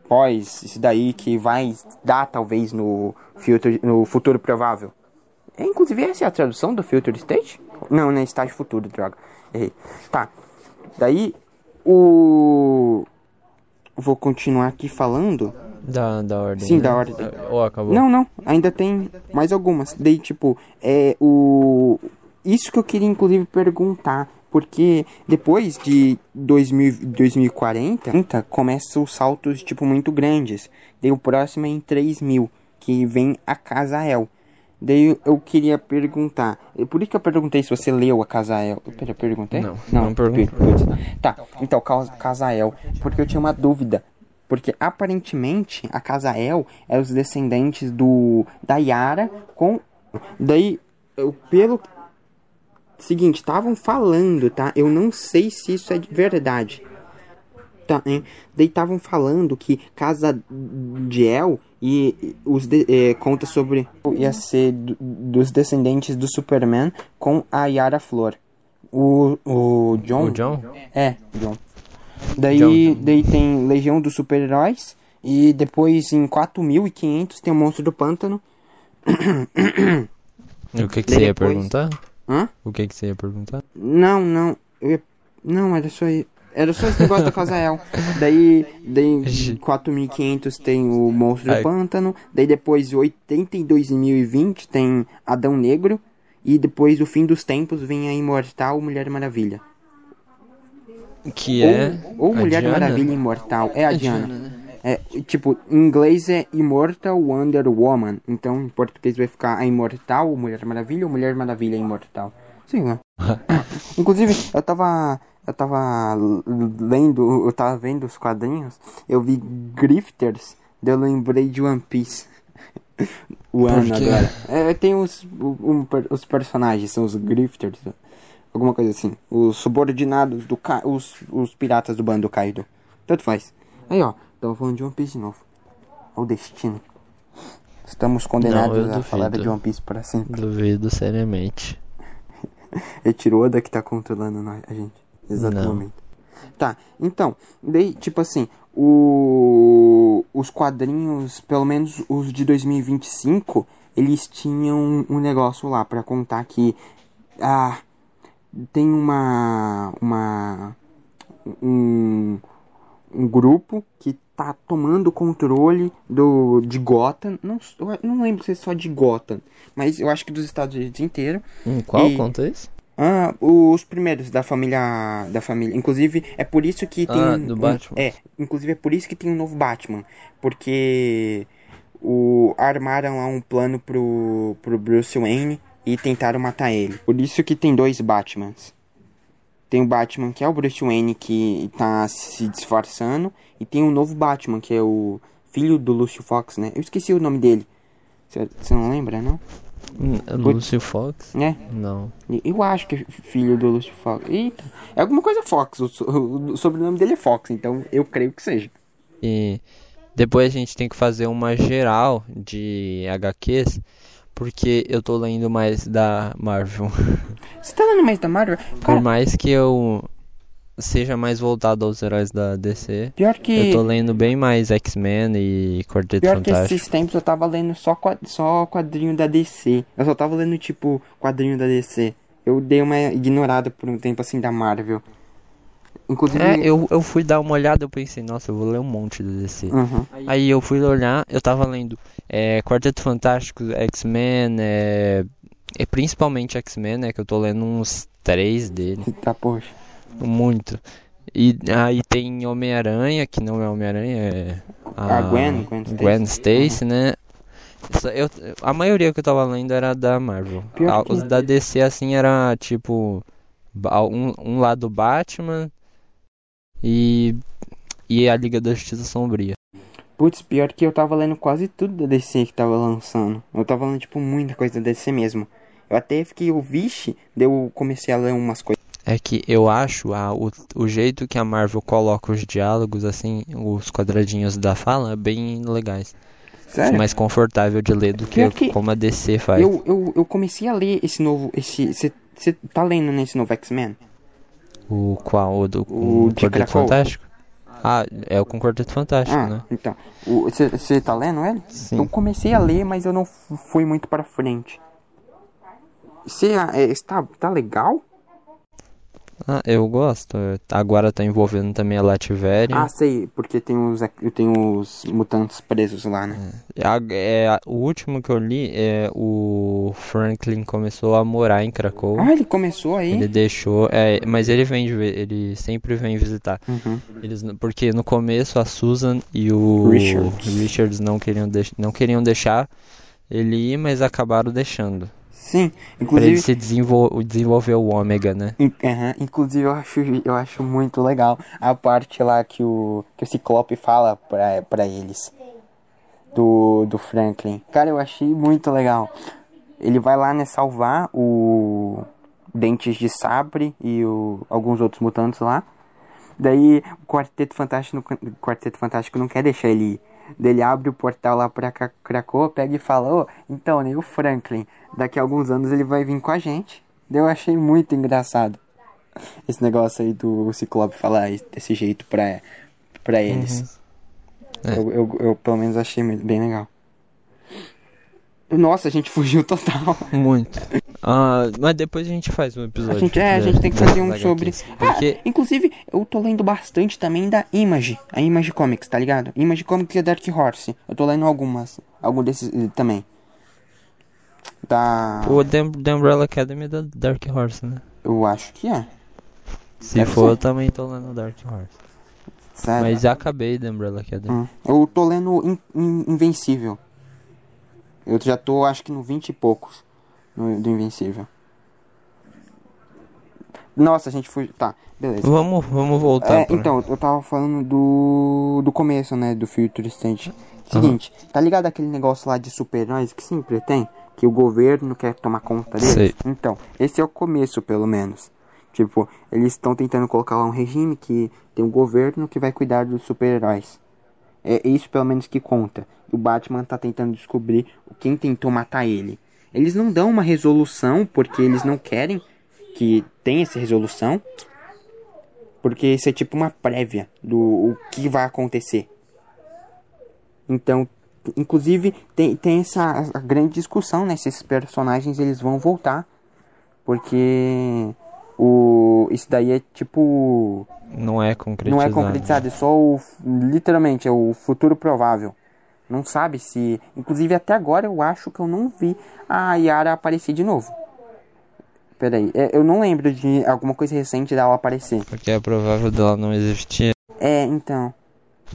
A: pós isso daí que vai dar talvez no, future, no futuro provável. É, inclusive essa é a tradução do Future State? Não, né? Estágio futuro, droga. Errei. Tá. Daí o. Vou continuar aqui falando.
B: Da, da ordem.
A: Sim,
B: né?
A: da ordem.
B: Ou acabou?
A: Não, não, ainda tem mais algumas. Daí, tipo, é o. Isso que eu queria inclusive perguntar. Porque depois de 2000, 2040, começam os saltos, tipo, muito grandes. Daí o próximo é em 3000, que vem a Casa El. Daí eu queria perguntar. é Por isso que eu perguntei se você leu a Casa El. Pera, eu perguntei?
B: Não, não perguntei.
A: putz. Tá, então, Ca- Casa El. Porque eu tinha uma dúvida. Porque aparentemente a Casa El é os descendentes do da Yara com. Daí, eu, pelo. Seguinte, estavam falando, tá? Eu não sei se isso é de verdade. Tá, hein? Daí estavam falando que Casa de El e os de- eh, conta sobre ia ser do- dos descendentes do Superman com a Yara Flor. O, o John,
B: O John?
A: é, John. Daí,
B: John.
A: daí tem Legião dos Super-Heróis. E depois em 4500 tem o Monstro do Pântano.
B: O que, que
A: Daí
B: você ia
A: depois-
B: perguntar?
A: Hã?
B: O que, que você ia perguntar?
A: Não, não. Eu ia... Não, era só. Era só esse negócio da Casael. Daí, daí em 4500 tem o Monstro do Pântano. Daí depois, em 82.020 tem Adão Negro. E depois, o fim dos tempos, vem a Imortal Mulher Maravilha.
B: Que é.
A: Ou, ou
B: a
A: Mulher
B: Diana?
A: Maravilha Imortal. É a
B: É
A: Diana.
B: Diana, né?
A: É, tipo, em inglês é Immortal Wonder Woman. Então, em português vai ficar a Imortal Mulher Maravilha ou Mulher Maravilha Imortal. Sei lá. Inclusive, eu tava. Eu tava lendo, eu tava vendo os quadrinhos, eu vi Grifters, daí eu lembrei de One Piece. o ano agora. É, tem os, um os personagens, são os Grifters, alguma coisa assim. Os subordinados do Ka os, os piratas do bando Kaido. Tanto faz. Aí ó, tava falando de One Piece de novo. Olha o destino. Estamos condenados
B: eu
A: a falar de. One Piece para sempre.
B: Duvido seriamente.
A: É Tiroda que tá controlando a gente. Exato
B: Não.
A: momento. Tá, então, daí, tipo assim, o... os quadrinhos, pelo menos os de 2025, eles tinham um negócio lá pra contar que ah, tem uma uma um, um grupo que tá tomando controle do de Gotham, não, eu não lembro se é só de Gotham, mas eu acho que dos Estados Unidos inteiro.
B: Em qual
A: E-
B: contexto?
A: Ah, os primeiros da família. Da família. Inclusive, é por isso que tem.
B: Ah, do
A: um-
B: Batman.
A: é, inclusive é por isso que tem um novo Batman. Porque o, armaram lá um plano pro, pro Bruce Wayne e tentaram matar ele. Por isso que tem dois Batmans. Tem o Batman que é o Bruce Wayne que tá se disfarçando. E tem o novo Batman, que é o filho do Lucio Fox, né? Eu esqueci o nome dele. Você não lembra, não?
B: Lúcio Fox?
A: É.
B: Não.
A: Eu acho que é filho do Lucio Fox. Eita, é alguma coisa Fox. O, so- o sobrenome dele é Fox, então eu creio que seja.
B: E depois a gente tem que fazer uma geral de HQs, porque eu tô lendo mais da Marvel.
A: Você tá lendo mais da Marvel?
B: Por
A: Cara,
B: mais que eu seja mais voltado aos heróis da DC,
A: pior que.
B: eu tô lendo bem mais X-Men e Quarteto
A: Pior que
B: Fantástico.
A: esses tempos eu tava lendo só, só quadrinho da DC. Eu só tava lendo, tipo, quadrinho da DC. Eu dei uma ignorada por um tempo assim da Marvel. Inclusive.
B: É, eu, eu fui dar uma olhada, eu pensei, nossa, eu vou ler um monte da DC.
A: Uhum.
B: Aí eu fui olhar, eu tava lendo é, Quarteto Fantástico, X-Men, é, é principalmente X-Men, né? Que eu tô lendo uns três dele,
A: Tá, poxa.
B: Muito. E aí tem Homem-Aranha, que não é Homem-Aranha, é
A: A Gwen, Gwen Stacy.
B: Gwen Stacy, né? Essa- eu- a maioria que eu tava lendo era da Marvel. Ah,
A: que-
B: Os da DC, assim, era tipo. Um, um lado Batman e. E a Liga da Justiça Sombria.
A: Putz, pior que eu tava lendo quase tudo da DC que tava lançando. Eu tava lendo, tipo, muita coisa da DC mesmo. Eu até fiquei, o vixe, eu comecei a ler umas coisas.
B: É que eu acho ah, o, o jeito que a Marvel coloca os diálogos, assim, os quadradinhos da fala, é bem legais.
A: Sério?
B: Mais confortável de ler do que,
A: que
B: como a DC faz.
A: Eu, eu, eu comecei a ler esse novo, esse... Você tá lendo nesse novo X-Men?
B: O qual? O do
A: O
B: Quarteto. Fantástico? Ah, é o com Quarteto Fantástico,
A: Ah,
B: né?
A: então. Você tá lendo ele?
B: Sim.
A: Eu comecei a ler, mas eu não fui muito pra frente. Você é, está tá legal?
B: Ah, eu gosto. Agora tá envolvendo também a Lativéria.
A: Ah, sei, porque tem os, tem os mutantes presos lá, né?
B: É, a- o último que eu li é o Franklin começou a morar em Krakow.
A: Ah, ele começou aí?
B: Ele deixou, é, mas ele vem, ele sempre vem visitar.
A: Uhum.
B: Eles, porque no começo a Susan e o
A: Richards.
B: Richards não queriam, não queriam deixar ele ir, mas acabaram deixando.
A: Sim,
B: Pra ele
A: inclusive,
B: se desenvol desenvolver o ômega, né?
A: in- aham, inclusive eu acho, eu acho muito legal a parte lá que o, que o Ciclope fala pra, pra eles. Do, do Franklin. Cara, eu achei muito legal. Ele vai lá, né, salvar o Dentes de Sabre e o, alguns outros mutantes lá. Daí o Quarteto Fantástico, o Quarteto Fantástico não quer deixar ele ir. Daí ele abre o portal lá pra Krakow, pega e fala, ô, então, né, o Franklin, daqui a alguns anos ele vai vir com a gente. Eu achei muito engraçado esse negócio aí do Ciclope falar es- desse jeito pra, pra eles.
B: É.
A: Eu, eu, eu, pelo menos achei bem legal. Nossa, a gente fugiu total.
B: Muito. Ah, mas depois a gente faz um episódio.
A: A gente, é, a gente tem que fazer um sobre.
B: Porque
A: Ah, inclusive, eu tô lendo bastante também da Image, a Image Comics, tá ligado? Image Comics e Dark Horse. Eu tô lendo algumas, algum desses eh, também. Da.
B: o The, The Umbrella Academy é da Dark Horse, né?
A: Eu acho que é.
B: Se
A: Deve
B: for,
A: ser.
B: eu também tô lendo Dark Horse.
A: Sério.
B: Mas já acabei The Umbrella Academy.
A: Hum. Eu tô lendo In- In- Invencível. Eu já tô, acho que no 20 e poucos no, do Invencível. Nossa, a gente foi. Tá, beleza.
B: Vamos, vamos voltar
A: É,
B: pra...
A: então, eu tava falando do, do começo, né, do Future State. Seguinte, tá ligado aquele negócio lá de super-heróis que sempre tem? Que o governo quer tomar conta deles?
B: Sei.
A: Então, esse é o começo, pelo menos. Tipo, eles estão tentando colocar lá um regime que tem um governo que vai cuidar dos super-heróis. É isso, pelo menos, que conta. O Batman tá tentando descobrir quem tentou matar ele. Eles não dão uma resolução porque eles não querem que tenha essa resolução. Porque isso é tipo uma prévia do o que vai acontecer. Então, inclusive, tem, tem essa grande discussão, né? Se esses personagens eles vão voltar. Porque o isso daí é tipo.
B: Não é concretizado.
A: Não é concretizado, é só o. Literalmente, é o futuro provável. Não sabe se. Inclusive, até agora eu acho que eu não vi a Yara aparecer de novo. Peraí, é, eu não lembro de alguma coisa recente dela aparecer.
B: Porque é provável dela não existir.
A: É, então.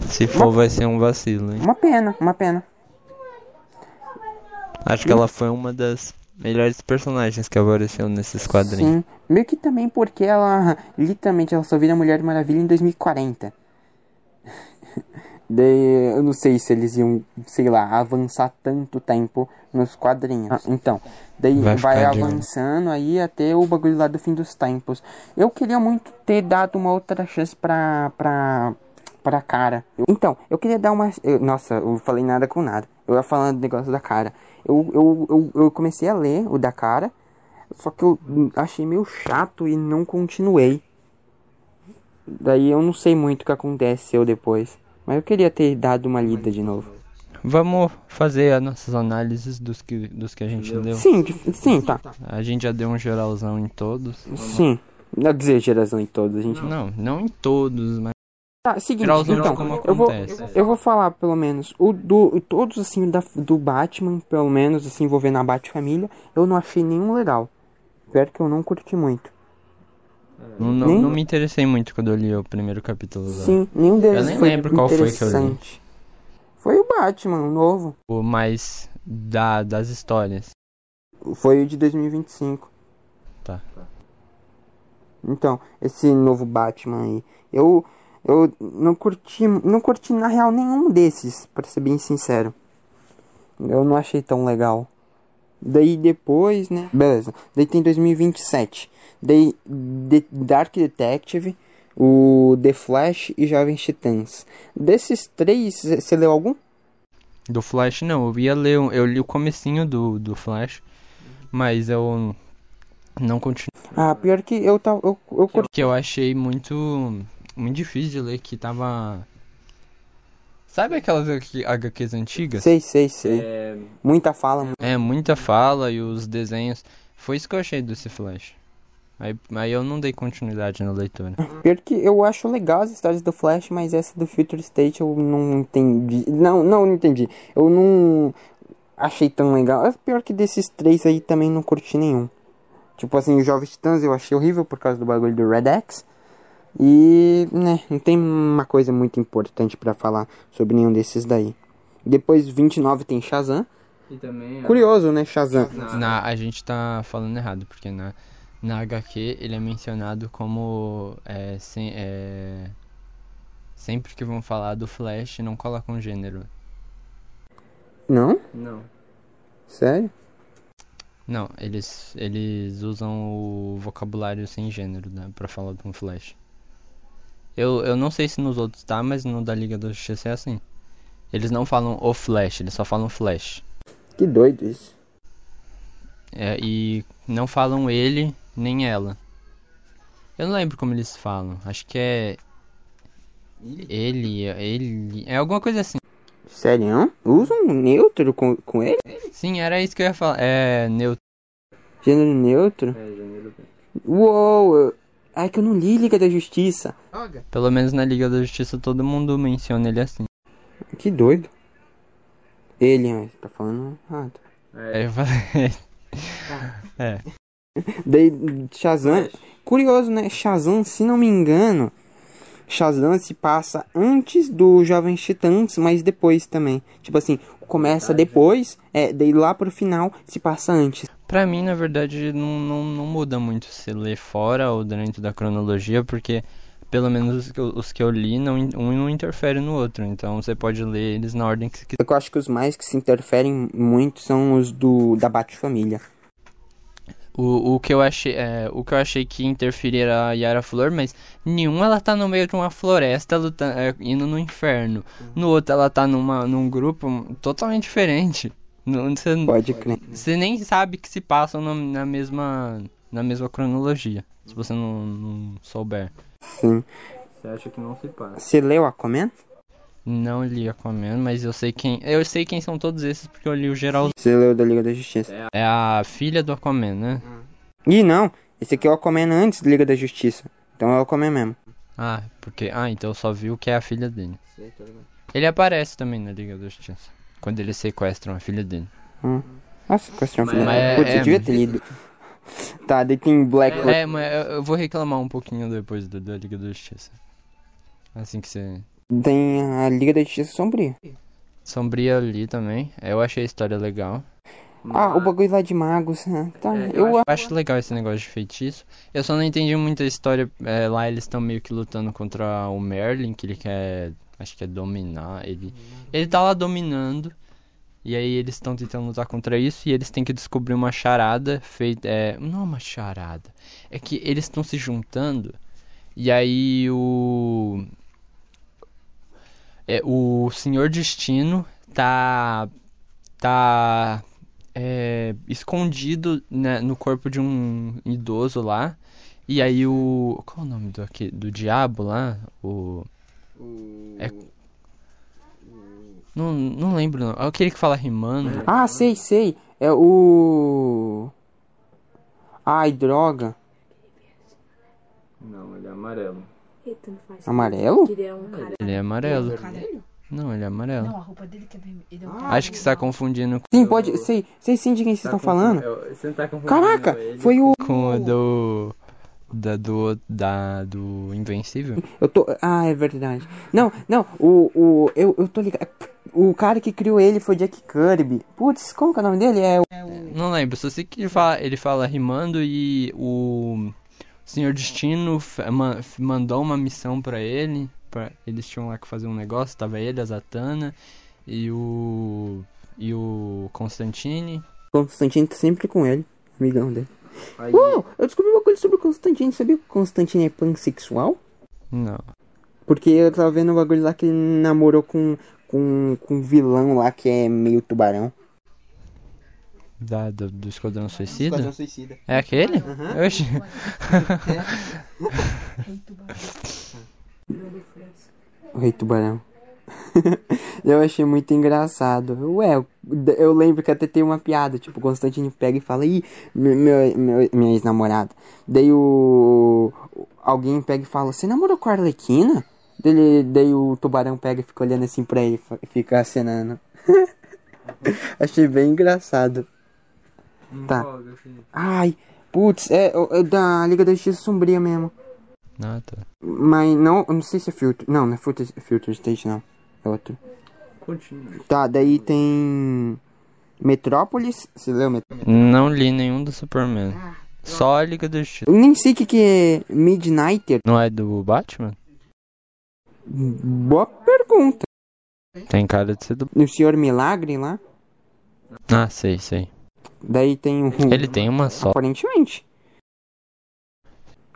B: Se for, vai ser um vacilo, hein?
A: Uma pena, uma pena.
B: Acho que ela foi uma das melhores personagens que apareceu nesses quadrinhos.
A: Sim. Meio que também porque ela. Literalmente ela só vira Mulher Maravilha em 2040. Daí eu não sei se eles iam, sei lá, avançar tanto tempo nos quadrinhos. Ah, então, daí
B: Vai
A: vai,
B: ficar de-
A: avançando aí até o bagulho lá do fim dos tempos. Eu queria muito ter dado uma outra chance pra. pra. Pra cara. Eu- então, eu queria dar uma. eu- nossa, eu falei nada com nada. Eu ia falando do negócio da cara. Eu, eu, eu, eu comecei a ler o da cara. Só que eu achei meio chato e não continuei. Daí eu não sei muito o que aconteceu depois. Mas eu queria ter dado uma lida de novo.
B: Vamos fazer as nossas análises dos que, dos que a gente leu.
A: Sim, sim, tá.
B: A gente já deu um geralzão em todos.
A: Sim. Não dizer geração em todos, a gente.
B: Não, não em todos, mas
A: Tá, seguinte,
B: geralzão
A: então, eu vou,
B: acontece.
A: eu vou falar pelo menos. O do, todos assim da, do Batman, pelo menos, assim, envolvendo a Bat-família, eu não achei nenhum legal. Pior que eu não curti muito.
B: Não, não,
A: Nem-
B: não me interessei muito quando eu li o primeiro capítulo. da-
A: Sim, nenhum deles
B: Eu nem
A: foi
B: lembro qual foi que eu li.
A: Foi o Batman, o novo.
B: O mais da, das histórias.
A: Foi o de 2025.
B: Tá.
A: Então, esse novo Batman aí. Eu, eu não curti, não curti na real nenhum desses, pra ser bem sincero. Eu não achei tão legal. Daí depois, né? Beleza. Daí tem 2027. Daí The Dark Detective, o The Flash e Jovens Titãs. Desses três, você leu algum?
B: Do Flash, não. Eu ia ler. Eu li o comecinho do, do Flash. Mas eu não continuei.
A: Ah, pior que eu tava. Eu, eu curti.
B: Que eu achei muito. Muito difícil de ler. Que tava. Sabe aquelas HQ HQs antigas?
A: Sei, sei, sei.
B: É,
A: Muita fala.
B: é, muita fala e os desenhos. Foi isso que eu achei desse Flash. Aí, aí eu não dei continuidade na leitura.
A: Pior que eu acho legal as histórias do Flash, mas essa do Future State eu não entendi. Não, não entendi. Eu não achei tão legal. É Pior que desses três aí também não curti nenhum. Tipo assim, o Jovens Titãs eu achei horrível por causa do bagulho do Red X. E, né, não tem uma coisa muito importante pra falar sobre nenhum desses daí. Depois 29 tem Shazam.
B: E também.
A: Curioso, né, Shazam?
B: Na, a gente tá falando errado, porque na, na HQ ele é mencionado como. É, sem, é, sempre que vão falar do Flash, não colocam gênero.
A: Não?
B: Não.
A: Sério?
B: Não, eles, eles usam o vocabulário sem gênero né, pra falar de um Flash. Eu, eu não sei se nos outros tá, mas no da Liga da Justiça é assim. Eles não falam o Flash, eles só falam Flash.
A: Que doido isso.
B: É, e não falam ele nem ela. Eu não lembro como eles falam. Acho que é. Ele, ele. É alguma coisa assim.
A: Sério? Usa um neutro com, com ele?
B: Sim, era isso que eu ia falar. É neutro.
A: Gênero neutro?
B: É, gênero.
A: Uou! eu- Ai que eu não li Liga da Justiça.
B: Pelo menos na Liga da Justiça todo mundo menciona ele assim.
A: Que doido. Ele, ah, tá falando errado.
B: É, eu falei. é.
A: Daí, Shazam. Curioso, né? Shazam, se não me engano, Shazam se passa antes do Jovens Titãs, mas depois também. Tipo assim, começa depois, é, daí lá pro final se passa antes.
B: Pra mim, na verdade, não, não, não muda muito se ler fora ou dentro da cronologia, porque pelo menos os que eu, os que eu li, não, um não interfere no outro. Então você pode ler eles na ordem que você quiser.
A: Eu acho que os mais que se interferem muito são os do da Bat-família.
B: O, o que eu achei, é, o que eu achei que interferia era a Yara Flor, mas nenhum ela tá no meio de uma floresta lutando, é, indo no inferno. No outro ela tá numa, num grupo totalmente diferente. Não, você,
A: Pode crer.
B: você nem sabe que se passam na, na mesma na mesma cronologia, se você não, não souber.
A: Sim.
B: Você acha que não se passa?
A: Você leu Aquaman?
B: Não li Aquaman, mas eu sei quem, eu sei quem são todos esses porque eu li o geral.
A: Você leu da Liga da Justiça?
B: É a filha do Aquaman, né?
A: Ih, não. Esse aqui é o Aquaman antes da Liga da Justiça. Então é o Aquaman mesmo.
B: Ah, porque. Ah, então eu só vi o que é a filha dele. Ele aparece também na Liga da Justiça. Quando eles sequestram a filha dele.
A: Nossa, questão
B: Mas
A: filha.
B: é-
A: Putz,
B: é-
A: eu devia ter lido. Tá, daí tem Black
B: É, mas eu, vou reclamar um pouquinho depois do, da Liga da Justiça. Assim que você.
A: Tem a Liga da Justiça Sombria.
B: Sombria ali também. Eu achei a história legal.
A: Ah, o bagulho lá de magos. né? Tá, eu,
B: Eu acho legal esse negócio de feitiço. Eu só não entendi muito a história. é, lá eles estão meio que lutando contra o Merlin, que ele quer. Acho que é dominar. Ele, ele tá lá dominando. E aí eles estão tentando lutar contra isso. E eles têm que descobrir uma charada feita. É, não é uma charada. É que eles estão se juntando. E aí o. É, o Senhor Destino tá. Tá é, escondido né, no corpo de um idoso lá. E aí o. Qual é o nome do, aque- do diabo lá? O. É- Não, não lembro não. É aquele que fala rimando.
A: Ah, sei, sei. É o. Ai, droga.
B: Não, ele é amarelo.
D: Não faz
A: Amarelo?
D: Ele é um.
B: Ele é amarelo. Não, ele é amarelo.
E: Não, a roupa dele que é vermelha. É um
B: Acho que você tá confundindo com,
A: Sim, pode. Sei, sei sim de quem vocês estão falando.
B: Você tá confundindo
A: Caraca, foi o.
B: com o do. Da, do, da, do Invencível?
A: Eu tô. Ah, é verdade. Não, não, o. o eu, eu tô ligado. O cara que criou ele foi Jack Kirby. Putz, como que é o nome dele? É o.
B: Não lembro, só sei que ele fala, ele fala rimando e o Senhor Destino mandou uma missão pra ele. Pra, eles tinham lá que fazer um negócio, tava ele, a Zatanna e o. e o Constantine.
A: Constantine tá sempre com ele, amigão dele.
B: Aí-
A: Oh, eu descobri uma coisa sobre o Constantine. Sabia que o Constantine é pansexual?
B: Não.
A: Porque eu tava vendo um bagulho lá que ele namorou com, com, com um vilão lá que é meio tubarão.
B: Da, do, do Esquadrão Suicida?
A: Esquadrão Suicida.
B: É aquele?
A: Aham.
B: Oxi.
A: O Rei Tubarão. eu achei muito engraçado. Ué, eu, eu lembro que até tem uma piada, tipo, o Constantine pega e fala, ih, meu, meu, minha ex-namorada. Daí o. Alguém pega e fala, você namorou com a Arlequina? Daí, daí o tubarão pega e fica olhando assim pra ele e fica acenando. achei bem engraçado. Tá. Ai, putz, é, é da Liga da Justiça Sombria mesmo.
B: Ah, tá.
A: Mas não, eu não sei se é Filter. Não, não é Filter, Filter State, não. É outro. Tá, daí tem. Metrópolis. Você leu Metrópolis?
B: Não li nenhum do Superman. Só a Liga da Justiça.
A: Eu nem sei o que, que é Midnighter.
B: Não é do Batman?
A: Boa pergunta.
B: Tem cara de ser do.
A: O Senhor Milagre lá.
B: Ah, sei, sei.
A: Daí tem o.
B: Ele tem uma só.
A: Aparentemente.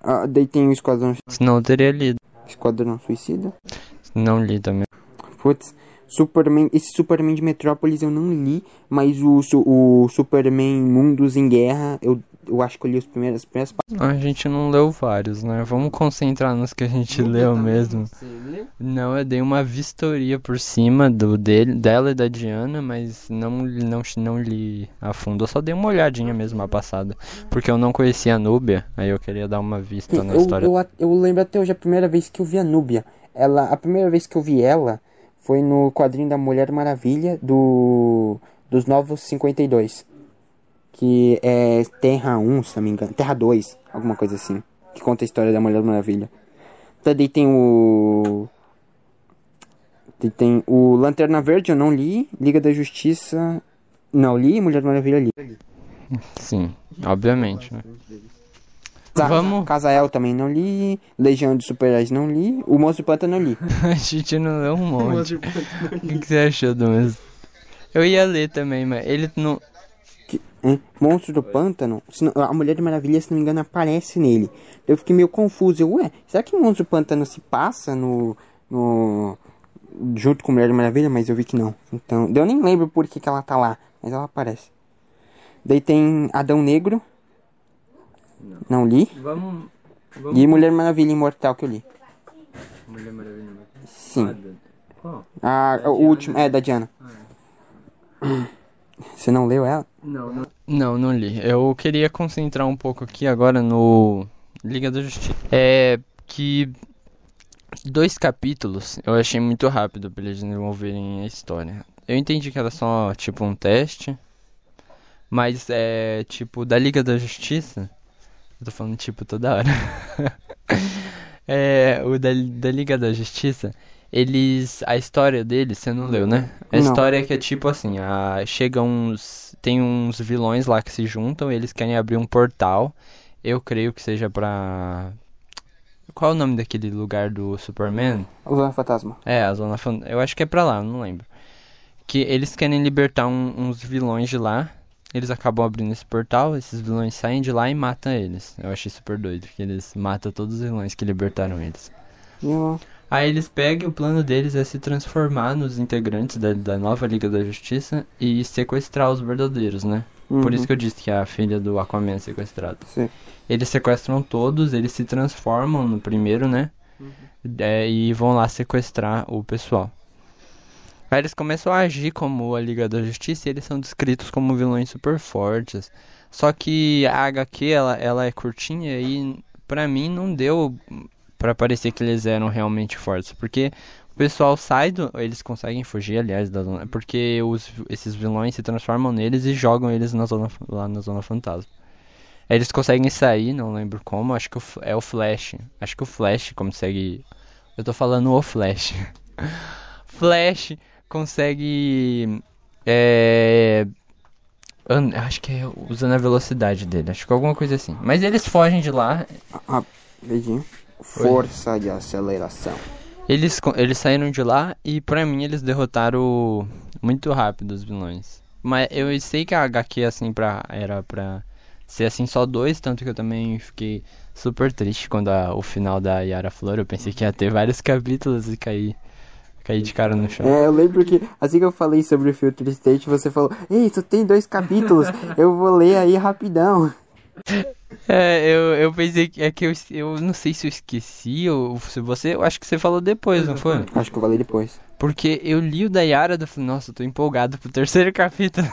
A: Ah, daí tem o Esquadrão,
B: Senão eu teria lido.
A: Esquadrão Suicida.
B: Não li também.
A: Putz. Superman, esse Superman de Metrópolis eu não li, mas o, o Superman Mundos em Guerra, eu, eu acho que eu li os primeiros, as primeiras
B: A gente não leu vários, né? Vamos concentrar nos que a gente leu mesmo. Não, eu dei uma vistoria por cima do dele, dela e da Diana, mas não, não, não li a fundo. Eu só dei uma olhadinha mesmo a passada. Porque eu não conhecia a Núbia, aí eu queria dar uma vista na
A: eu,
B: história.
A: eu, eu lembro até hoje a primeira vez que eu vi a Núbia. Ela, a primeira vez que eu vi ela foi no quadrinho da Mulher Maravilha do dos Novos 52. Que é Terra 1, se não me engano. Terra 2, alguma coisa assim. Que conta a história da Mulher Maravilha. Daí tem o. Tem o Lanterna Verde, eu não li. Liga da Justiça. Não li. Mulher Maravilha li.
B: Sim, obviamente, né? Vamos.
A: Casael também não li. Legião de Super-Heróis não li. O Monstro do Pântano não li.
B: A gente não leu um monte. O que, que você achou do mesmo? Eu ia ler também, mas ele não.
A: Que- hein? Monstro do Pântano? Não- A Mulher Maravilha, se não me engano, aparece nele. Eu fiquei meio confuso. Eu, ué, será que o Monstro do Pântano se passa no. no junto com Mulher Maravilha? Mas eu vi que não. Então, eu nem lembro por que, que ela tá lá. Mas ela aparece. Daí tem Adão Negro. Não, li.
B: Vamos.
A: E Mulher Maravilha Imortal que eu li.
B: Mulher Maravilha.
A: Sim. Ah, o último. É, da Diana. Você não leu ela?
B: Não, não. Não, não li. Eu queria concentrar um pouco aqui agora no Liga da Justiça. É que dois capítulos eu achei muito rápido pra eles desenvolverem a história. Eu entendi que era só tipo um teste, mas é tipo da Liga da Justiça. Eu tô falando tipo toda hora. é, o da, da Liga da Justiça, eles. A história deles, você não leu, né? A
A: Não.
B: história é que é tipo assim, a, chega uns. Tem uns vilões lá que se juntam, eles querem abrir um portal. Eu creio que seja pra. Qual é o nome daquele lugar do Superman?
A: O Zona Fantasma.
B: É, a Zona Fan... Eu acho que é pra lá, não lembro. Que eles querem libertar um- uns vilões de lá. Eles acabam abrindo esse portal, esses vilões saem de lá e matam eles. Eu achei super doido, que eles matam todos os vilões que libertaram eles.
A: Eu-
B: Aí eles pegam, o plano deles é se transformar nos integrantes da, da nova Liga da Justiça e sequestrar os verdadeiros, né? Por
A: Uhum.
B: isso que eu disse que a filha do Aquaman é sequestrada.
A: Sim.
B: Eles sequestram todos, eles se transformam no primeiro, né? É, e vão lá sequestrar o pessoal. Eles começam a agir como a Liga da Justiça e eles são descritos como vilões super fortes. Só que a HQ, ela, ela é curtinha e pra mim não deu pra parecer que eles eram realmente fortes. Porque o pessoal sai do... Eles conseguem fugir, aliás, da zona... Porque os, esses vilões se transformam neles e jogam eles na zona, lá na Zona Fantasma. Eles conseguem sair, não lembro como, acho que o é o Flash. Acho que o Flash consegue. Eu tô falando o Flash. Flash consegue. É. an- Acho que é usando a velocidade dele, acho que alguma coisa assim. Mas eles fogem de lá,
A: Ah, rapidinho. Força de aceleração.
B: eles, eles saíram de lá e pra mim eles derrotaram muito rápido os vilões. Mas eu sei que a HQ assim pra, era pra ser assim só dois, tanto que eu também fiquei super triste quando a- o final da Yara Flor, eu pensei que ia ter vários capítulos e caí, caí de cara no chão.
A: É, eu lembro que assim que eu falei sobre o Filter State, você falou: Ei, só tem dois capítulos, eu vou ler aí rapidão.
B: É, eu, eu pensei que é que eu, eu não sei se eu esqueci ou se você, eu acho que você falou depois, não foi?
A: Acho que eu falei depois.
B: Porque eu li o da Yara e falei, nossa, eu tô empolgado pro terceiro capítulo.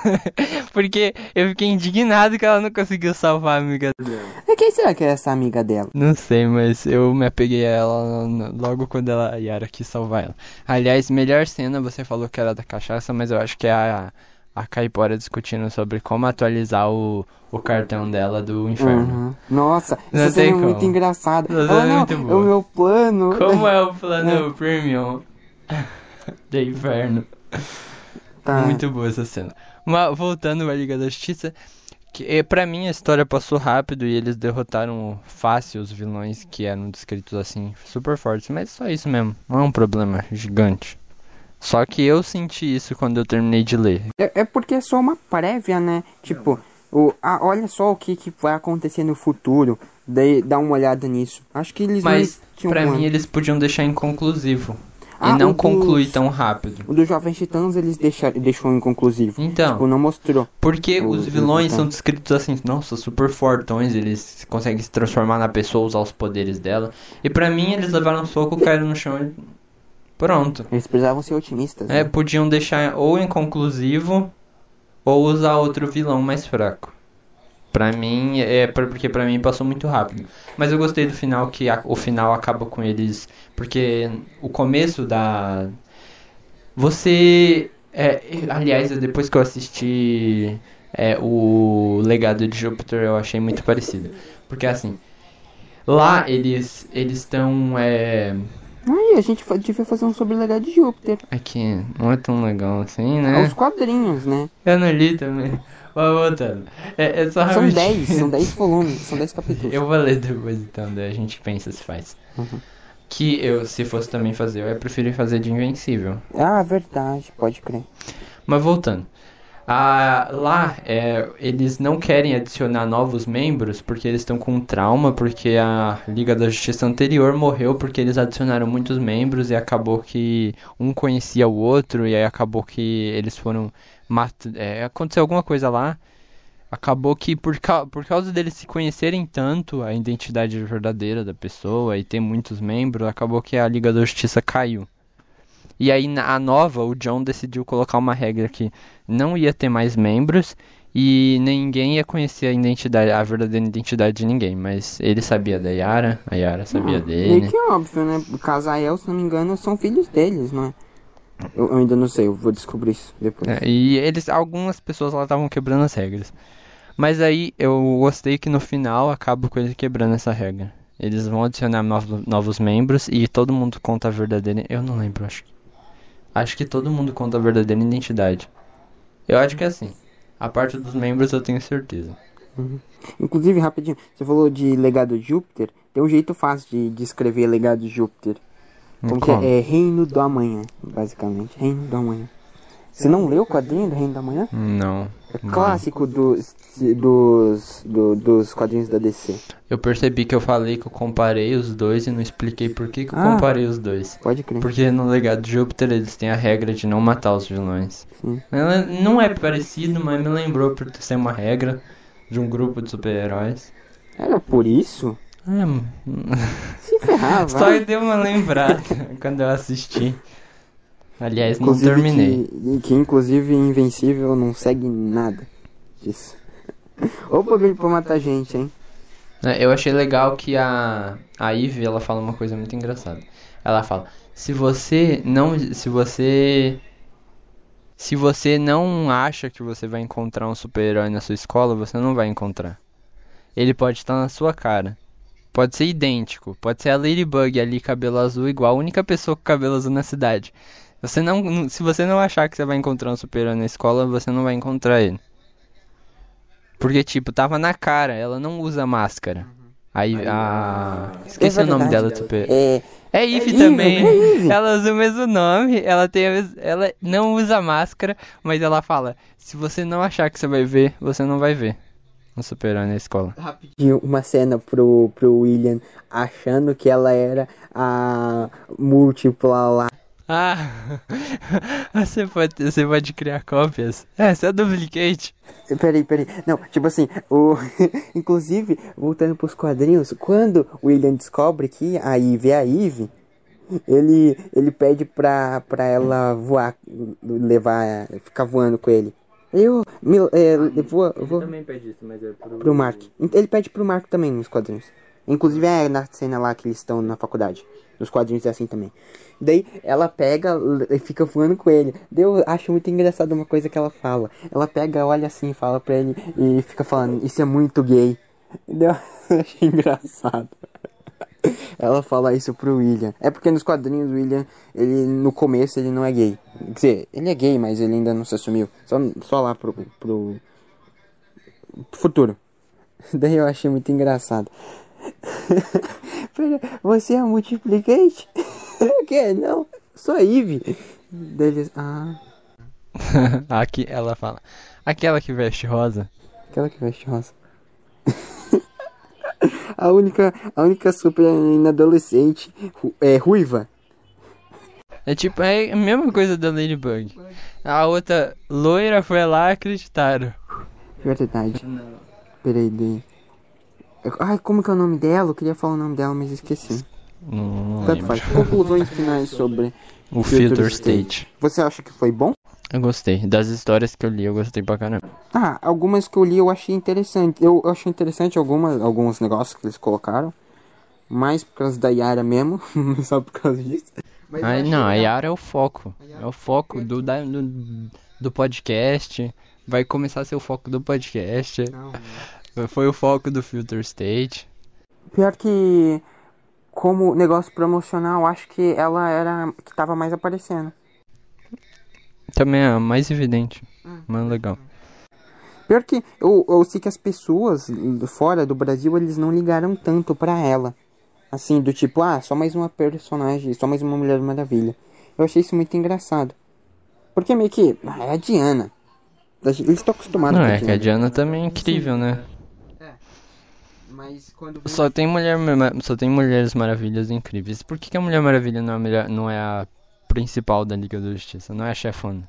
B: Porque eu fiquei indignado que ela não conseguiu salvar a amiga dela.
A: E quem será que é essa amiga dela?
B: Não sei, mas eu me apeguei a ela logo quando ela, a Yara quis salvar ela. Aliás, melhor cena, você falou que era da cachaça, mas eu acho que é a, a Caipora discutindo sobre como atualizar o, o cartão dela do inferno.
A: Uhum. Nossa,
B: Não
A: cena é muito engraçada.
B: Essa cena é
A: não,
B: muito
A: é
B: boa.
A: o meu plano.
B: Como é o plano premium do inferno?
A: Tá.
B: Muito boa essa cena. Mas voltando à Liga da Justiça, que eh, pra mim a história passou rápido e eles derrotaram fácil os vilões que eram descritos assim, super fortes, mas só isso mesmo, não é um problema gigante. Só que eu senti isso quando eu terminei de ler.
A: É, é porque é só uma prévia, né? Tipo, o, ah, olha só o que, que vai acontecer no futuro. Daí dá uma olhada nisso. Acho que eles
B: Mas
A: não tinham
B: pra
A: uma-
B: mim eles podiam deixar inconclusivo
A: Ah,
B: e não
A: dos-
B: concluir tão rápido.
A: O dos Jovens Titãs eles deixaram, deixou inconclusivo.
B: Então,
A: Tipo, não mostrou.
B: Porque
A: O-
B: os vilões são descritos assim, nossa, super fortões, eles conseguem se transformar na pessoa, usar os poderes dela. E pra mim eles levaram um soco, caíram no chão e pronto.
A: Eles precisavam ser otimistas.
B: É,
A: né?
B: podiam deixar ou inconclusivo ou usar outro vilão mais fraco. Pra mim, é pra- porque pra mim passou muito rápido. Mas eu gostei do final, que a- o final acaba com eles. Porque o começo da. Você. É, aliás, depois que eu assisti é, o Legado de Júpiter, eu achei muito parecido. Porque assim. Lá eles eles estão. É,
A: Aí, a gente devia fazer um sobre o legado de Júpiter.
B: é que não é tão legal assim, né?
A: Os quadrinhos, né?
B: Eu não li também. Vai voltando. É, é só
A: São
B: rapidinho.
A: 10, são 10 volumes, são 10 capítulos.
B: Eu vou ler depois então, daí a gente pensa se faz.
A: Uhum.
B: Que eu, se fosse também fazer, eu ia preferir fazer de Invencível.
A: Ah, verdade, pode crer.
B: Mas voltando. Ah, lá, é, eles não querem adicionar novos membros porque eles estão com trauma, porque a Liga da Justiça anterior morreu porque eles adicionaram muitos membros e acabou que um conhecia o outro e aí acabou que eles foram é, aconteceu alguma coisa lá. Acabou que por, cau- por causa deles se conhecerem tanto, a identidade verdadeira da pessoa e ter muitos membros, acabou que a Liga da Justiça caiu. E aí na a nova, o John decidiu colocar uma regra que não ia ter mais membros e ninguém ia conhecer a identidade, a verdadeira identidade de ninguém, mas ele sabia da Yara, a Yara sabia
A: Meio
B: dele.
A: que óbvio, né? O Casael, se não me engano, são filhos deles, não é? Eu, eu ainda não sei, eu vou descobrir isso depois.
B: É, e eles, algumas pessoas lá estavam quebrando as regras. Mas aí eu gostei que no final acaba com eles quebrando essa regra. Eles vão adicionar novos, novos membros e todo mundo conta a verdadeira. Eu não lembro, acho que. Acho que todo mundo conta a verdadeira identidade. Eu acho que é assim. A parte dos membros eu tenho certeza.
A: Inclusive, rapidinho, você falou de legado de Júpiter. Tem um jeito fácil de, de escrever legado de Júpiter. Como que
B: Como?
A: é? É Reino do Amanhã, basicamente. Reino do Amanhã. Você não leu o quadrinho do Reino do Amanhã?
B: Não.
A: É clássico dos, dos, do- dos quadrinhos da DC.
B: Eu percebi que eu falei que eu comparei os dois e não expliquei por que, que eu
A: Ah.
B: comparei os dois.
A: Pode crer.
B: Porque no legado de Júpiter eles têm a regra de não matar os vilões.
A: Sim.
B: Ela não é parecido, mas me lembrou por ser uma regra de um grupo de super-heróis.
A: Era por isso?
B: É,
A: Se ferrar,
B: só deu uma lembrada quando eu assisti. Aliás, não
A: Inclusive
B: terminei.
A: Que, que inclusive Invencível não segue nada disso. Ou poder pra matar gente, hein?
B: É, Eu achei legal que a, a Ivy, ela fala uma coisa muito engraçada. Ela fala, se você não, se você se você não acha que você vai encontrar um super-herói na sua escola, você não vai encontrar. ele pode estar na sua cara. Pode ser idêntico. Pode ser a Ladybug ali, cabelo azul, igual a única pessoa com cabelo azul na cidade. Você não, se você não achar que você vai encontrar um super-herói na escola, você não vai encontrar ele. Porque, tipo, tava na cara, ela não usa máscara. Aí, a... Esqueci
F: É
B: o nome dela, do super...
F: É,
B: É
F: É
B: Eve
F: Eve,
B: também.
F: é Eve.
B: Ela usa o mesmo nome, ela tem a mes- ela não usa máscara, mas ela fala: "Se você não achar que você vai ver, você não vai ver." Um super-herói na escola.
A: de uma cena pro, pro William achando que ela era a múltipla lá.
B: Ah, você pode, você pode criar cópias. É, você é duplicate.
A: Peraí, peraí. Não, tipo assim, o... inclusive, voltando pros quadrinhos, quando o William descobre que a Eve é a Eve, ele, ele pede pra, pra ela voar, levar, ficar voando com ele. Eu, me, é, vou, vou
B: também pede isso, mas é pro
A: pro Mark. Ele pede pro Mark também nos quadrinhos. Inclusive é na cena lá que eles estão na faculdade. Nos quadrinhos é assim também. Daí ela pega e fica voando com ele. Daí eu acho muito engraçado uma coisa que ela fala. Ela pega, olha assim, fala pra ele e fica falando, isso é muito gay. Daí eu achei engraçado. Ela fala isso pro William. É porque nos quadrinhos o William, ele no começo ele não é gay. Quer dizer, ele é gay, mas ele ainda não se assumiu. Só, só lá pro, pro, pro futuro. Daí eu achei muito engraçado. Pera, você é multiplicate? que? Não, sou a Eve. Deles, ah,
B: Aqui ela fala: "Aquela que veste rosa".
A: aquela que veste rosa. a única, a única super adolescente é ruiva.
B: É tipo, é a mesma coisa da Ladybug. A outra loira foi lá acreditaram.
A: Verdade. Peraí, daí. Ai, como que é o nome dela? Eu queria falar o nome dela, mas esqueci.
B: Não,
A: faz. Conclusões finais sobre.
B: O
A: Future
B: Filter
A: State.
B: State.
A: Você acha que foi bom?
B: Eu gostei. Das histórias que eu li, eu gostei pra caramba.
A: Ah, algumas que eu li eu achei interessante. Eu, eu achei interessante algumas, alguns negócios que eles colocaram. Mais por causa da Yara mesmo. Só por causa disso. Mas
B: não, a. Yara é o foco. É o foco do, da- do, do podcast. Vai começar a ser o foco do podcast.
A: Não,
B: Foi o foco do Filter State.
A: Pior que. Como negócio promocional, acho que ela era. que tava mais aparecendo.
B: Também é a mais evidente. Mais legal.
A: Pior que eu, eu sei que as pessoas fora do Brasil eles não ligaram tanto pra ela. Assim, do tipo, ah, só mais uma personagem, só mais uma Mulher Maravilha. Eu achei isso muito engraçado. Porque meio que. ah, é a Diana. Eles estão acostumados
B: Não,
A: com
B: é que a Diana também é incrível, né?
A: Mas quando.
B: Só tem, mulher, só tem Mulheres Maravilhas incríveis. Por que, que a Mulher Maravilha não é, a melhor- não é a principal da Liga da Justiça? Não é a chefona?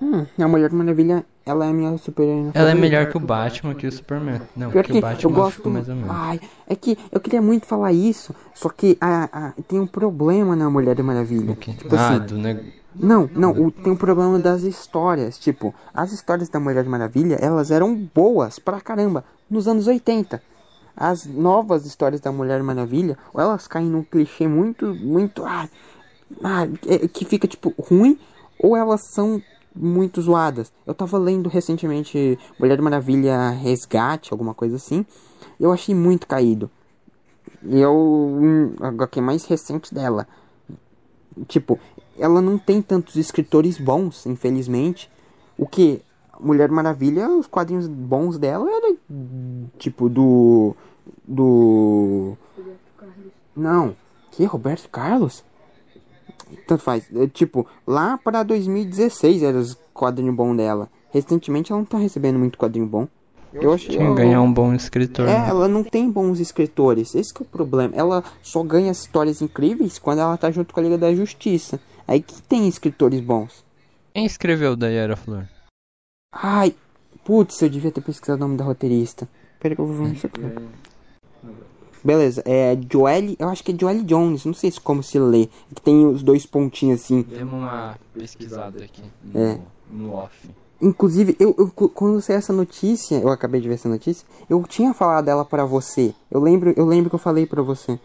A: Hum, a Mulher Maravilha, ela é a minha super
B: Ela é melhor que o Batman, que o Superman. Não,
A: Pior
B: que
A: que
B: o Batman
A: eu gosto.
B: ficou mais ou menos.
A: Ai, é que eu queria muito falar isso, só que ah, ah, tem um problema na Mulher Maravilha.
B: O quê?
A: Tipo
B: Ah,
A: assim,
B: do neg...
A: Não, não, o- tem um problema das histórias. Tipo, as histórias da Mulher Maravilha, elas eram boas pra caramba nos anos 80. As novas histórias da Mulher Maravilha, ou elas caem num clichê muito, muito. Ah, ah, é- que fica, tipo, ruim, ou elas são muito zoadas. Eu tava lendo recentemente Mulher Maravilha Resgate, alguma coisa assim. Eu achei muito caído. E hum, A HQ mais recente dela. Tipo, ela não tem tantos escritores bons, infelizmente. O que? Mulher Maravilha, os quadrinhos bons dela era tipo do. Do. Não. Que? Roberto Carlos? Tanto faz. É, tipo, lá para 2016 era os quadrinhos bons dela. Recentemente ela não tá recebendo muito quadrinho bom. Eu.
B: Tinha que ganhar um bom escritor.
A: É,
B: né?
A: ela não tem bons escritores. Esse que é o problema. Ela só ganha histórias incríveis quando ela tá junto com a Liga da Justiça. Aí que tem escritores bons.
B: Quem escreveu da Yara Flor?
A: Ai, putz, eu devia ter pesquisado o nome da roteirista. Pera que eu vou ver isso aqui. Beleza, é Joelle, eu acho que é Joelle Jones, não sei se como se lê. Que tem os dois pontinhos assim.
B: Demos uma pesquisada aqui
A: É.
B: no off.
A: Inclusive, eu, eu quando saiu essa notícia, eu acabei de ver essa notícia, eu tinha falado dela pra você. Eu lembro, eu lembro que eu falei pra você.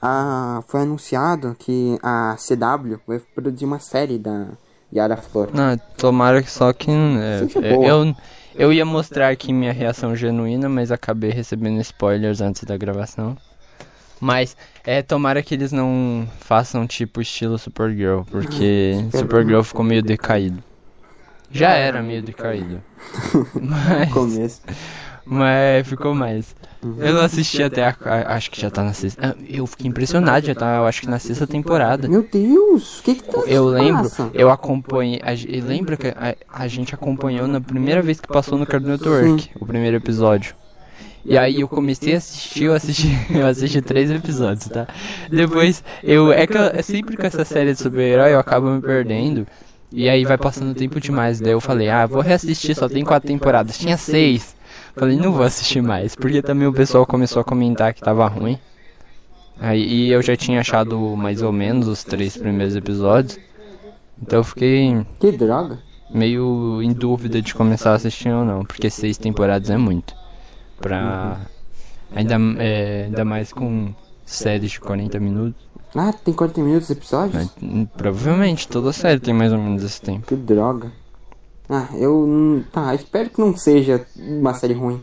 A: Ah, foi anunciado que a CW vai produzir uma série da Yara Flor.
B: Não, tomara que só que. é, é,
A: boa.
B: eu, Eu ia mostrar aqui minha reação genuína, mas acabei recebendo spoilers antes da gravação. Mas é tomara que eles não façam tipo estilo Supergirl, porque Supergirl ficou meio decaído. Já era meio decaído. Mas,
A: Começo.
B: Mas ficou mais. Eu não assisti até a, a- acho que já tá na sexta. ah, Eu fiquei impressionado, já tá, eu acho que na sexta temporada.
A: Meu Deus, o que que tá
B: Eu lembro,
A: passa?
B: eu acompanhei. A, lembra que a, a gente acompanhou na primeira vez que passou no Cartoon Network, o primeiro episódio. E aí eu comecei a assistir, eu assisti, eu assisti três episódios, tá? Depois, eu. É que eu, é sempre com essa série de super-herói eu acabo me perdendo. E aí vai passando tempo demais. Daí eu falei, ah, vou reassistir, só tem quatro temporadas. Tinha seis. Falei, não vou assistir mais. Porque também o pessoal começou a comentar que tava ruim. Aí e eu já tinha achado mais ou menos os três primeiros episódios. Então eu fiquei
A: Que droga.
B: meio em dúvida de começar a assistir ou não, porque seis temporadas é muito. Pra. Ainda, é, ainda mais com séries de 40 minutos.
A: Ah, tem 40 minutos de episódios?
B: né? Hum, Provavelmente toda série tem mais ou menos esse tempo.
A: Que droga. Ah, eu. Tá, espero que não seja uma série ruim.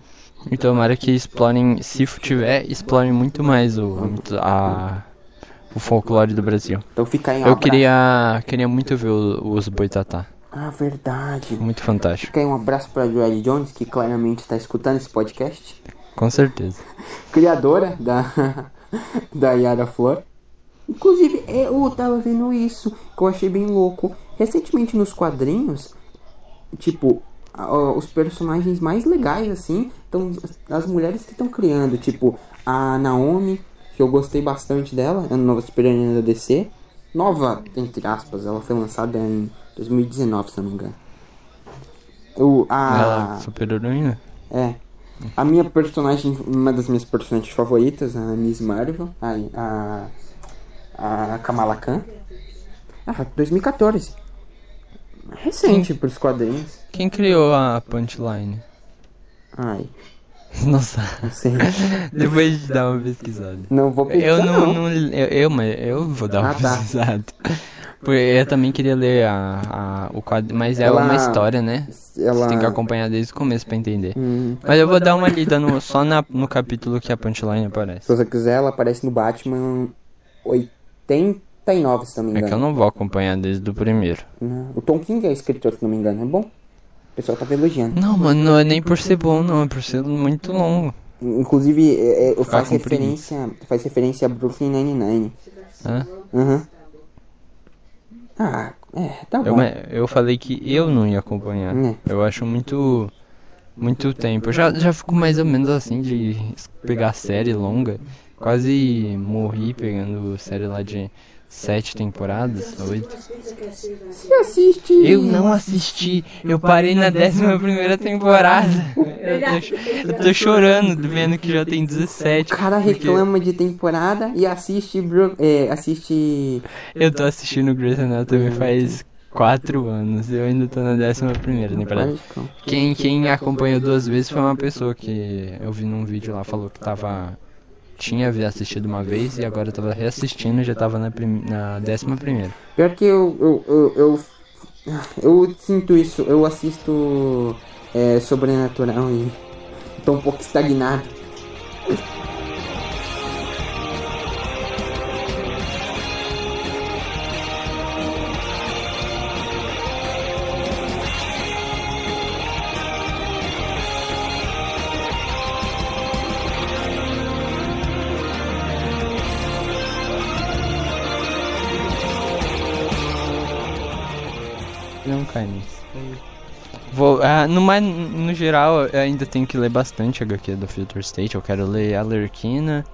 B: E tomara que explorem, se tiver, explorem muito mais o, a, o folclore do Brasil.
A: Então fica aí um
B: Eu
A: abraço.
B: queria, queria muito ver os Boitatá.
A: Ah, verdade.
B: Muito fantástico.
A: Fica um abraço pra Joelle Jones, que claramente tá escutando esse podcast.
B: Com certeza.
A: Criadora da, da Yara Flor. Inclusive, eu tava vendo isso, que eu achei bem louco. Recentemente nos quadrinhos, tipo, os personagens mais legais, assim, estão as mulheres que estão criando. Tipo, a Naomi, que eu gostei bastante dela, é a nova super-heroína da DC. Nova, entre aspas, ela foi lançada em 2019, se eu não me engano. O, a,
B: Ela, super heroína?
A: é. A minha personagem, uma das minhas personagens favoritas, a Miss Marvel, a, a, a Kamala Khan. Ah, 2014. Recente pros quadrinhos.
B: Quem criou a punchline?
A: Ai,
B: Nossa.
A: não sei.
B: Depois de dar uma pesquisada.
A: Não vou pesquisar,
B: Eu não,
A: não.
B: eu, eu, mas eu vou dar uma
A: Ah, tá.
B: pesquisada. Porque eu também queria ler a, a, o quadro, mas é
A: Ela-
B: uma história, né?
A: Ela...
B: Você tem que acompanhar desde o começo pra entender.
A: Hum,
B: Mas eu vou dar uma lida no, só na, no capítulo que a punchline
A: se
B: aparece.
A: você quiser, ela aparece no Batman 89, se não me
B: É que eu
A: engano.
B: não vou acompanhar desde o primeiro.
A: O Tom King é escritor, se não me engano. É bom. O pessoal tá elogiando.
B: Não, mano, não é nem por ser bom, não, é por ser muito longo.
A: Inclusive, é, é, faz, referência, faz referência a Brooklyn Nine-Nine. Uhum. Ah, é, tá
B: Eu,
A: bom.
B: mas eu falei que eu não ia acompanhar.
A: É.
B: Eu acho muito. Muito tempo. Eu já, já fico mais ou menos assim de pegar série longa. Quase morri pegando série lá de sete temporadas, oito.
A: Você assiste.
B: Eu não assisti, eu parei na décima primeira temporada. Eu tô, eu tô chorando vendo que já tem 17.
A: O cara
B: porque
A: reclama de temporada e assiste. Bro... É, assiste.
B: Eu tô assistindo Grey's Anatomy faz 4 anos. Eu ainda tô na décima primeira temporada.
A: Lógico.
B: Quem, quem acompanhou duas vezes foi uma pessoa que eu vi num vídeo lá, falou que tava. Tinha assistido uma vez e agora tava reassistindo e já tava na, prim, na décima primeira.
A: Pior que eu. Eu, eu, eu, eu sinto isso. Eu assisto. É, Sobrenatural e. Tô um pouco estagnado.
B: Ah, no, mais, no geral, eu ainda tenho que ler bastante HQ do Future State. Eu quero ler Alerquina,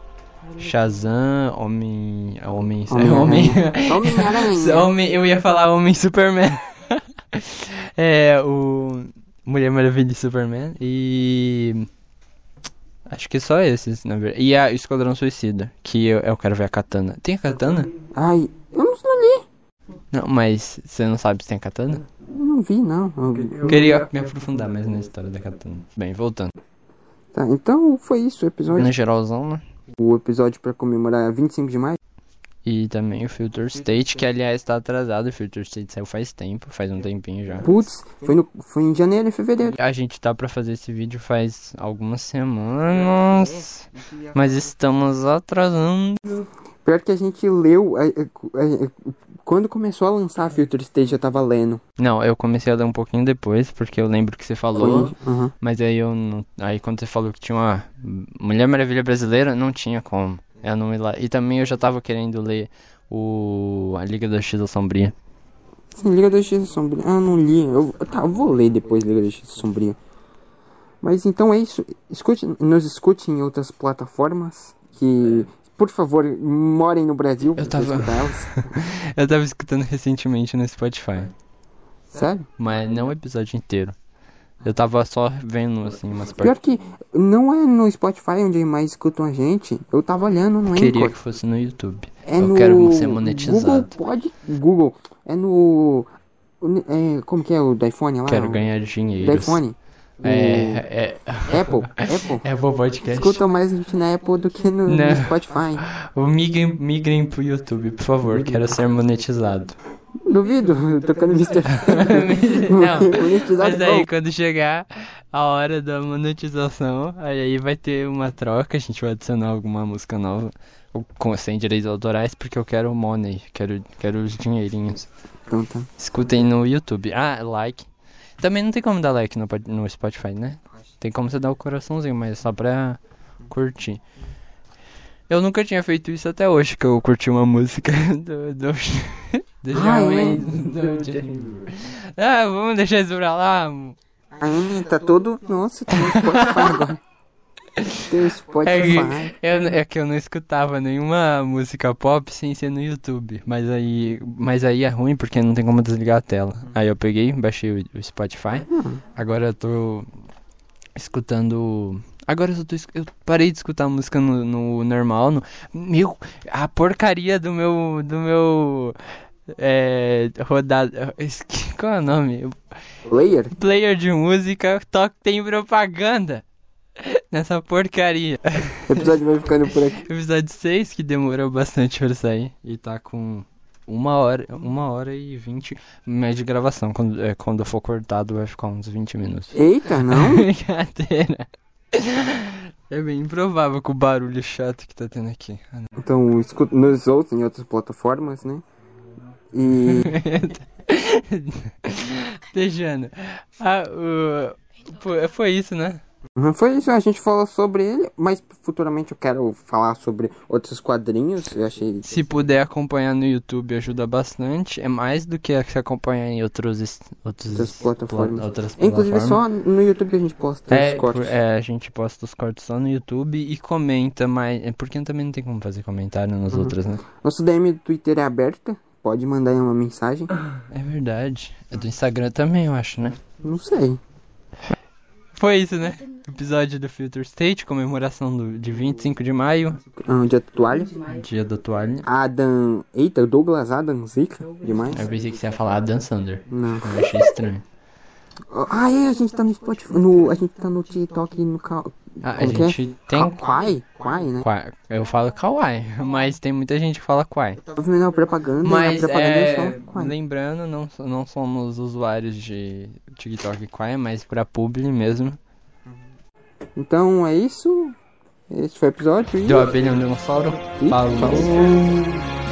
B: Shazam, Homem. Homem. Homem.
A: Homem-Aranha.
B: Homem, eu ia falar Homem Superman. é, o. Mulher Maravilha e Superman. E. Acho que só esses, na verdade. E a Esquadrão Suicida, que eu, eu quero ver a Katana. Tem a Katana?
A: Ai, eu não, não li.
B: Não, mas você não sabe se tem a Katana?
A: Eu não vi, não. Eu-
B: Eu queria me aprofundar mais na história da Katana. Bem, voltando.
A: Tá, então foi isso o episódio.
B: No geralzão, né?
A: O episódio pra comemorar 25 de maio.
B: E também o Filter State, que aliás tá atrasado. O Filter State saiu faz tempo, faz um tempinho já.
A: Putz, foi, no, foi em janeiro e fevereiro.
B: A gente tá pra fazer esse vídeo faz algumas semanas, mas estamos atrasando.
A: Pior que a gente leu. Quando começou a lançar a Filter Stage, eu tava lendo.
B: Não, eu comecei a ler um pouquinho depois, porque eu lembro que você falou, mas aí eu não. Aí quando você falou que tinha uma Mulher Maravilha brasileira, não tinha como. Eu não ir lá. E também eu já tava querendo ler o A Liga da Justiça Sombria.
A: Sim, Liga da Justiça Sombria. Ah, não li. Eu, tá, eu vou ler depois Liga da Justiça Sombria. Mas então é isso. Escute, nos escute em outras plataformas que, por favor, morem no Brasil.
B: Eu tava-. Eu tava escutando recentemente no Spotify,
A: Sério?
B: mas não o episódio inteiro. Eu tava só vendo assim umas
A: Pior
B: partes.
A: que não é no Spotify onde mais escutam a gente. Eu tava olhando no
B: Queria
A: Anchor.
B: que fosse no YouTube.
A: É
B: eu
A: no
B: quero ser monetizado.
A: Google pode. Google. É no. É, como que é o do iPhone lá?
B: Quero ganhar
A: Do
B: dinheiro.
A: iPhone? O
B: É, é,
A: Apple. Apple.
B: é o podcast.
A: Escutam mais a gente na Apple do que no, no
B: Não.
A: Spotify.
B: Migrem, migrem pro YouTube, por favor, quero ser monetizado.
A: Duvido, tocando Mr.
B: Não, mas aí quando chegar a hora da monetização, aí, vai ter uma troca, a gente vai adicionar alguma música nova ou com, sem direitos autorais, porque eu quero money, quero, quero os dinheirinhos.
A: Então tá.
B: Escutem no YouTube. Ah, like. Também não tem como dar like no, no Spotify, né? Tem como você dar o coraçãozinho, mas é só pra curtir. Eu nunca tinha feito isso até hoje, que eu curti uma música do. do, do
A: Ah, é?
B: Ah, vamos deixar isso pra lá.
A: Ah, tá todo. Nossa, tem um Spotify agora. Tem um
B: É
A: Spotify.
B: que, eu, é que eu não escutava nenhuma música pop sem ser no YouTube. Mas aí, mas aí é ruim porque não tem como desligar a tela. Aí eu peguei, baixei o, o Spotify. Agora eu tô escutando. Agora eu, tô, eu parei de escutar música no, no normal. No, meu, a porcaria do meu. Do meu. É. Rodada. Qual é o nome?
A: Player?
B: Player de música toca, tem propaganda. Nessa porcaria.
A: O episódio vai ficando por aqui.
B: Episódio 6, que demorou bastante pra sair. E tá com uma hora, uma hora e vinte minutos de gravação. Quando, é, quando for cortado vai ficar uns 20 minutos.
A: Eita, não?
B: Brincadeira. É bem improvável com o barulho chato que tá tendo aqui. Ah.
A: Então, escuta, nos outros, em outras plataformas, né? E.
B: Deixando. Ah, o... pô, Foi isso, né?
A: Uhum, Foi isso, a gente falou sobre ele, mas futuramente eu quero falar sobre outros quadrinhos. Eu achei.
B: Se puder acompanhar no YouTube ajuda bastante. É mais do que se acompanhar em outros, outros
A: Outras plataformas.
B: outras
A: Inclusive
B: plataformas.
A: só no YouTube a gente posta
B: É,
A: os cortes.
B: é, a gente posta os cortes só no YouTube e comenta, mas é porque também não tem como fazer comentário nas
A: Uhum.
B: outras, né?
A: Nosso DM do Twitter é aberta. Pode mandar aí uma mensagem.
B: É verdade. É do Instagram também, eu acho, né?
A: Não sei.
B: Foi isso, né? Episódio do Filter State, comemoração do, de 25 de maio,
A: Ah, dia da toalha.
B: dia da toalha.
A: Adam. Eita, Douglas Adam Zica. Demais.
B: Eu pensei que você ia falar Dan Sander.
A: Não.
B: Eu achei estranho.
A: Ah, é, a gente tá no Spotify. No, a gente tá no TikTok e no.
B: Ah, a
A: é?
B: gente tem.
A: Quai? Quai, né?
B: Eu falo Kawaii, mas tem muita gente que fala Quai.
A: Tava vendo a propaganda
B: Mas
A: a propaganda
B: é,
A: é
B: lembrando, não, não somos usuários de TikTok Quai, mas pra publi mesmo.
A: Então é isso. Esse foi o episódio. E...
B: Deu abelha um dinossauro.
A: e
B: Falou.
A: falou.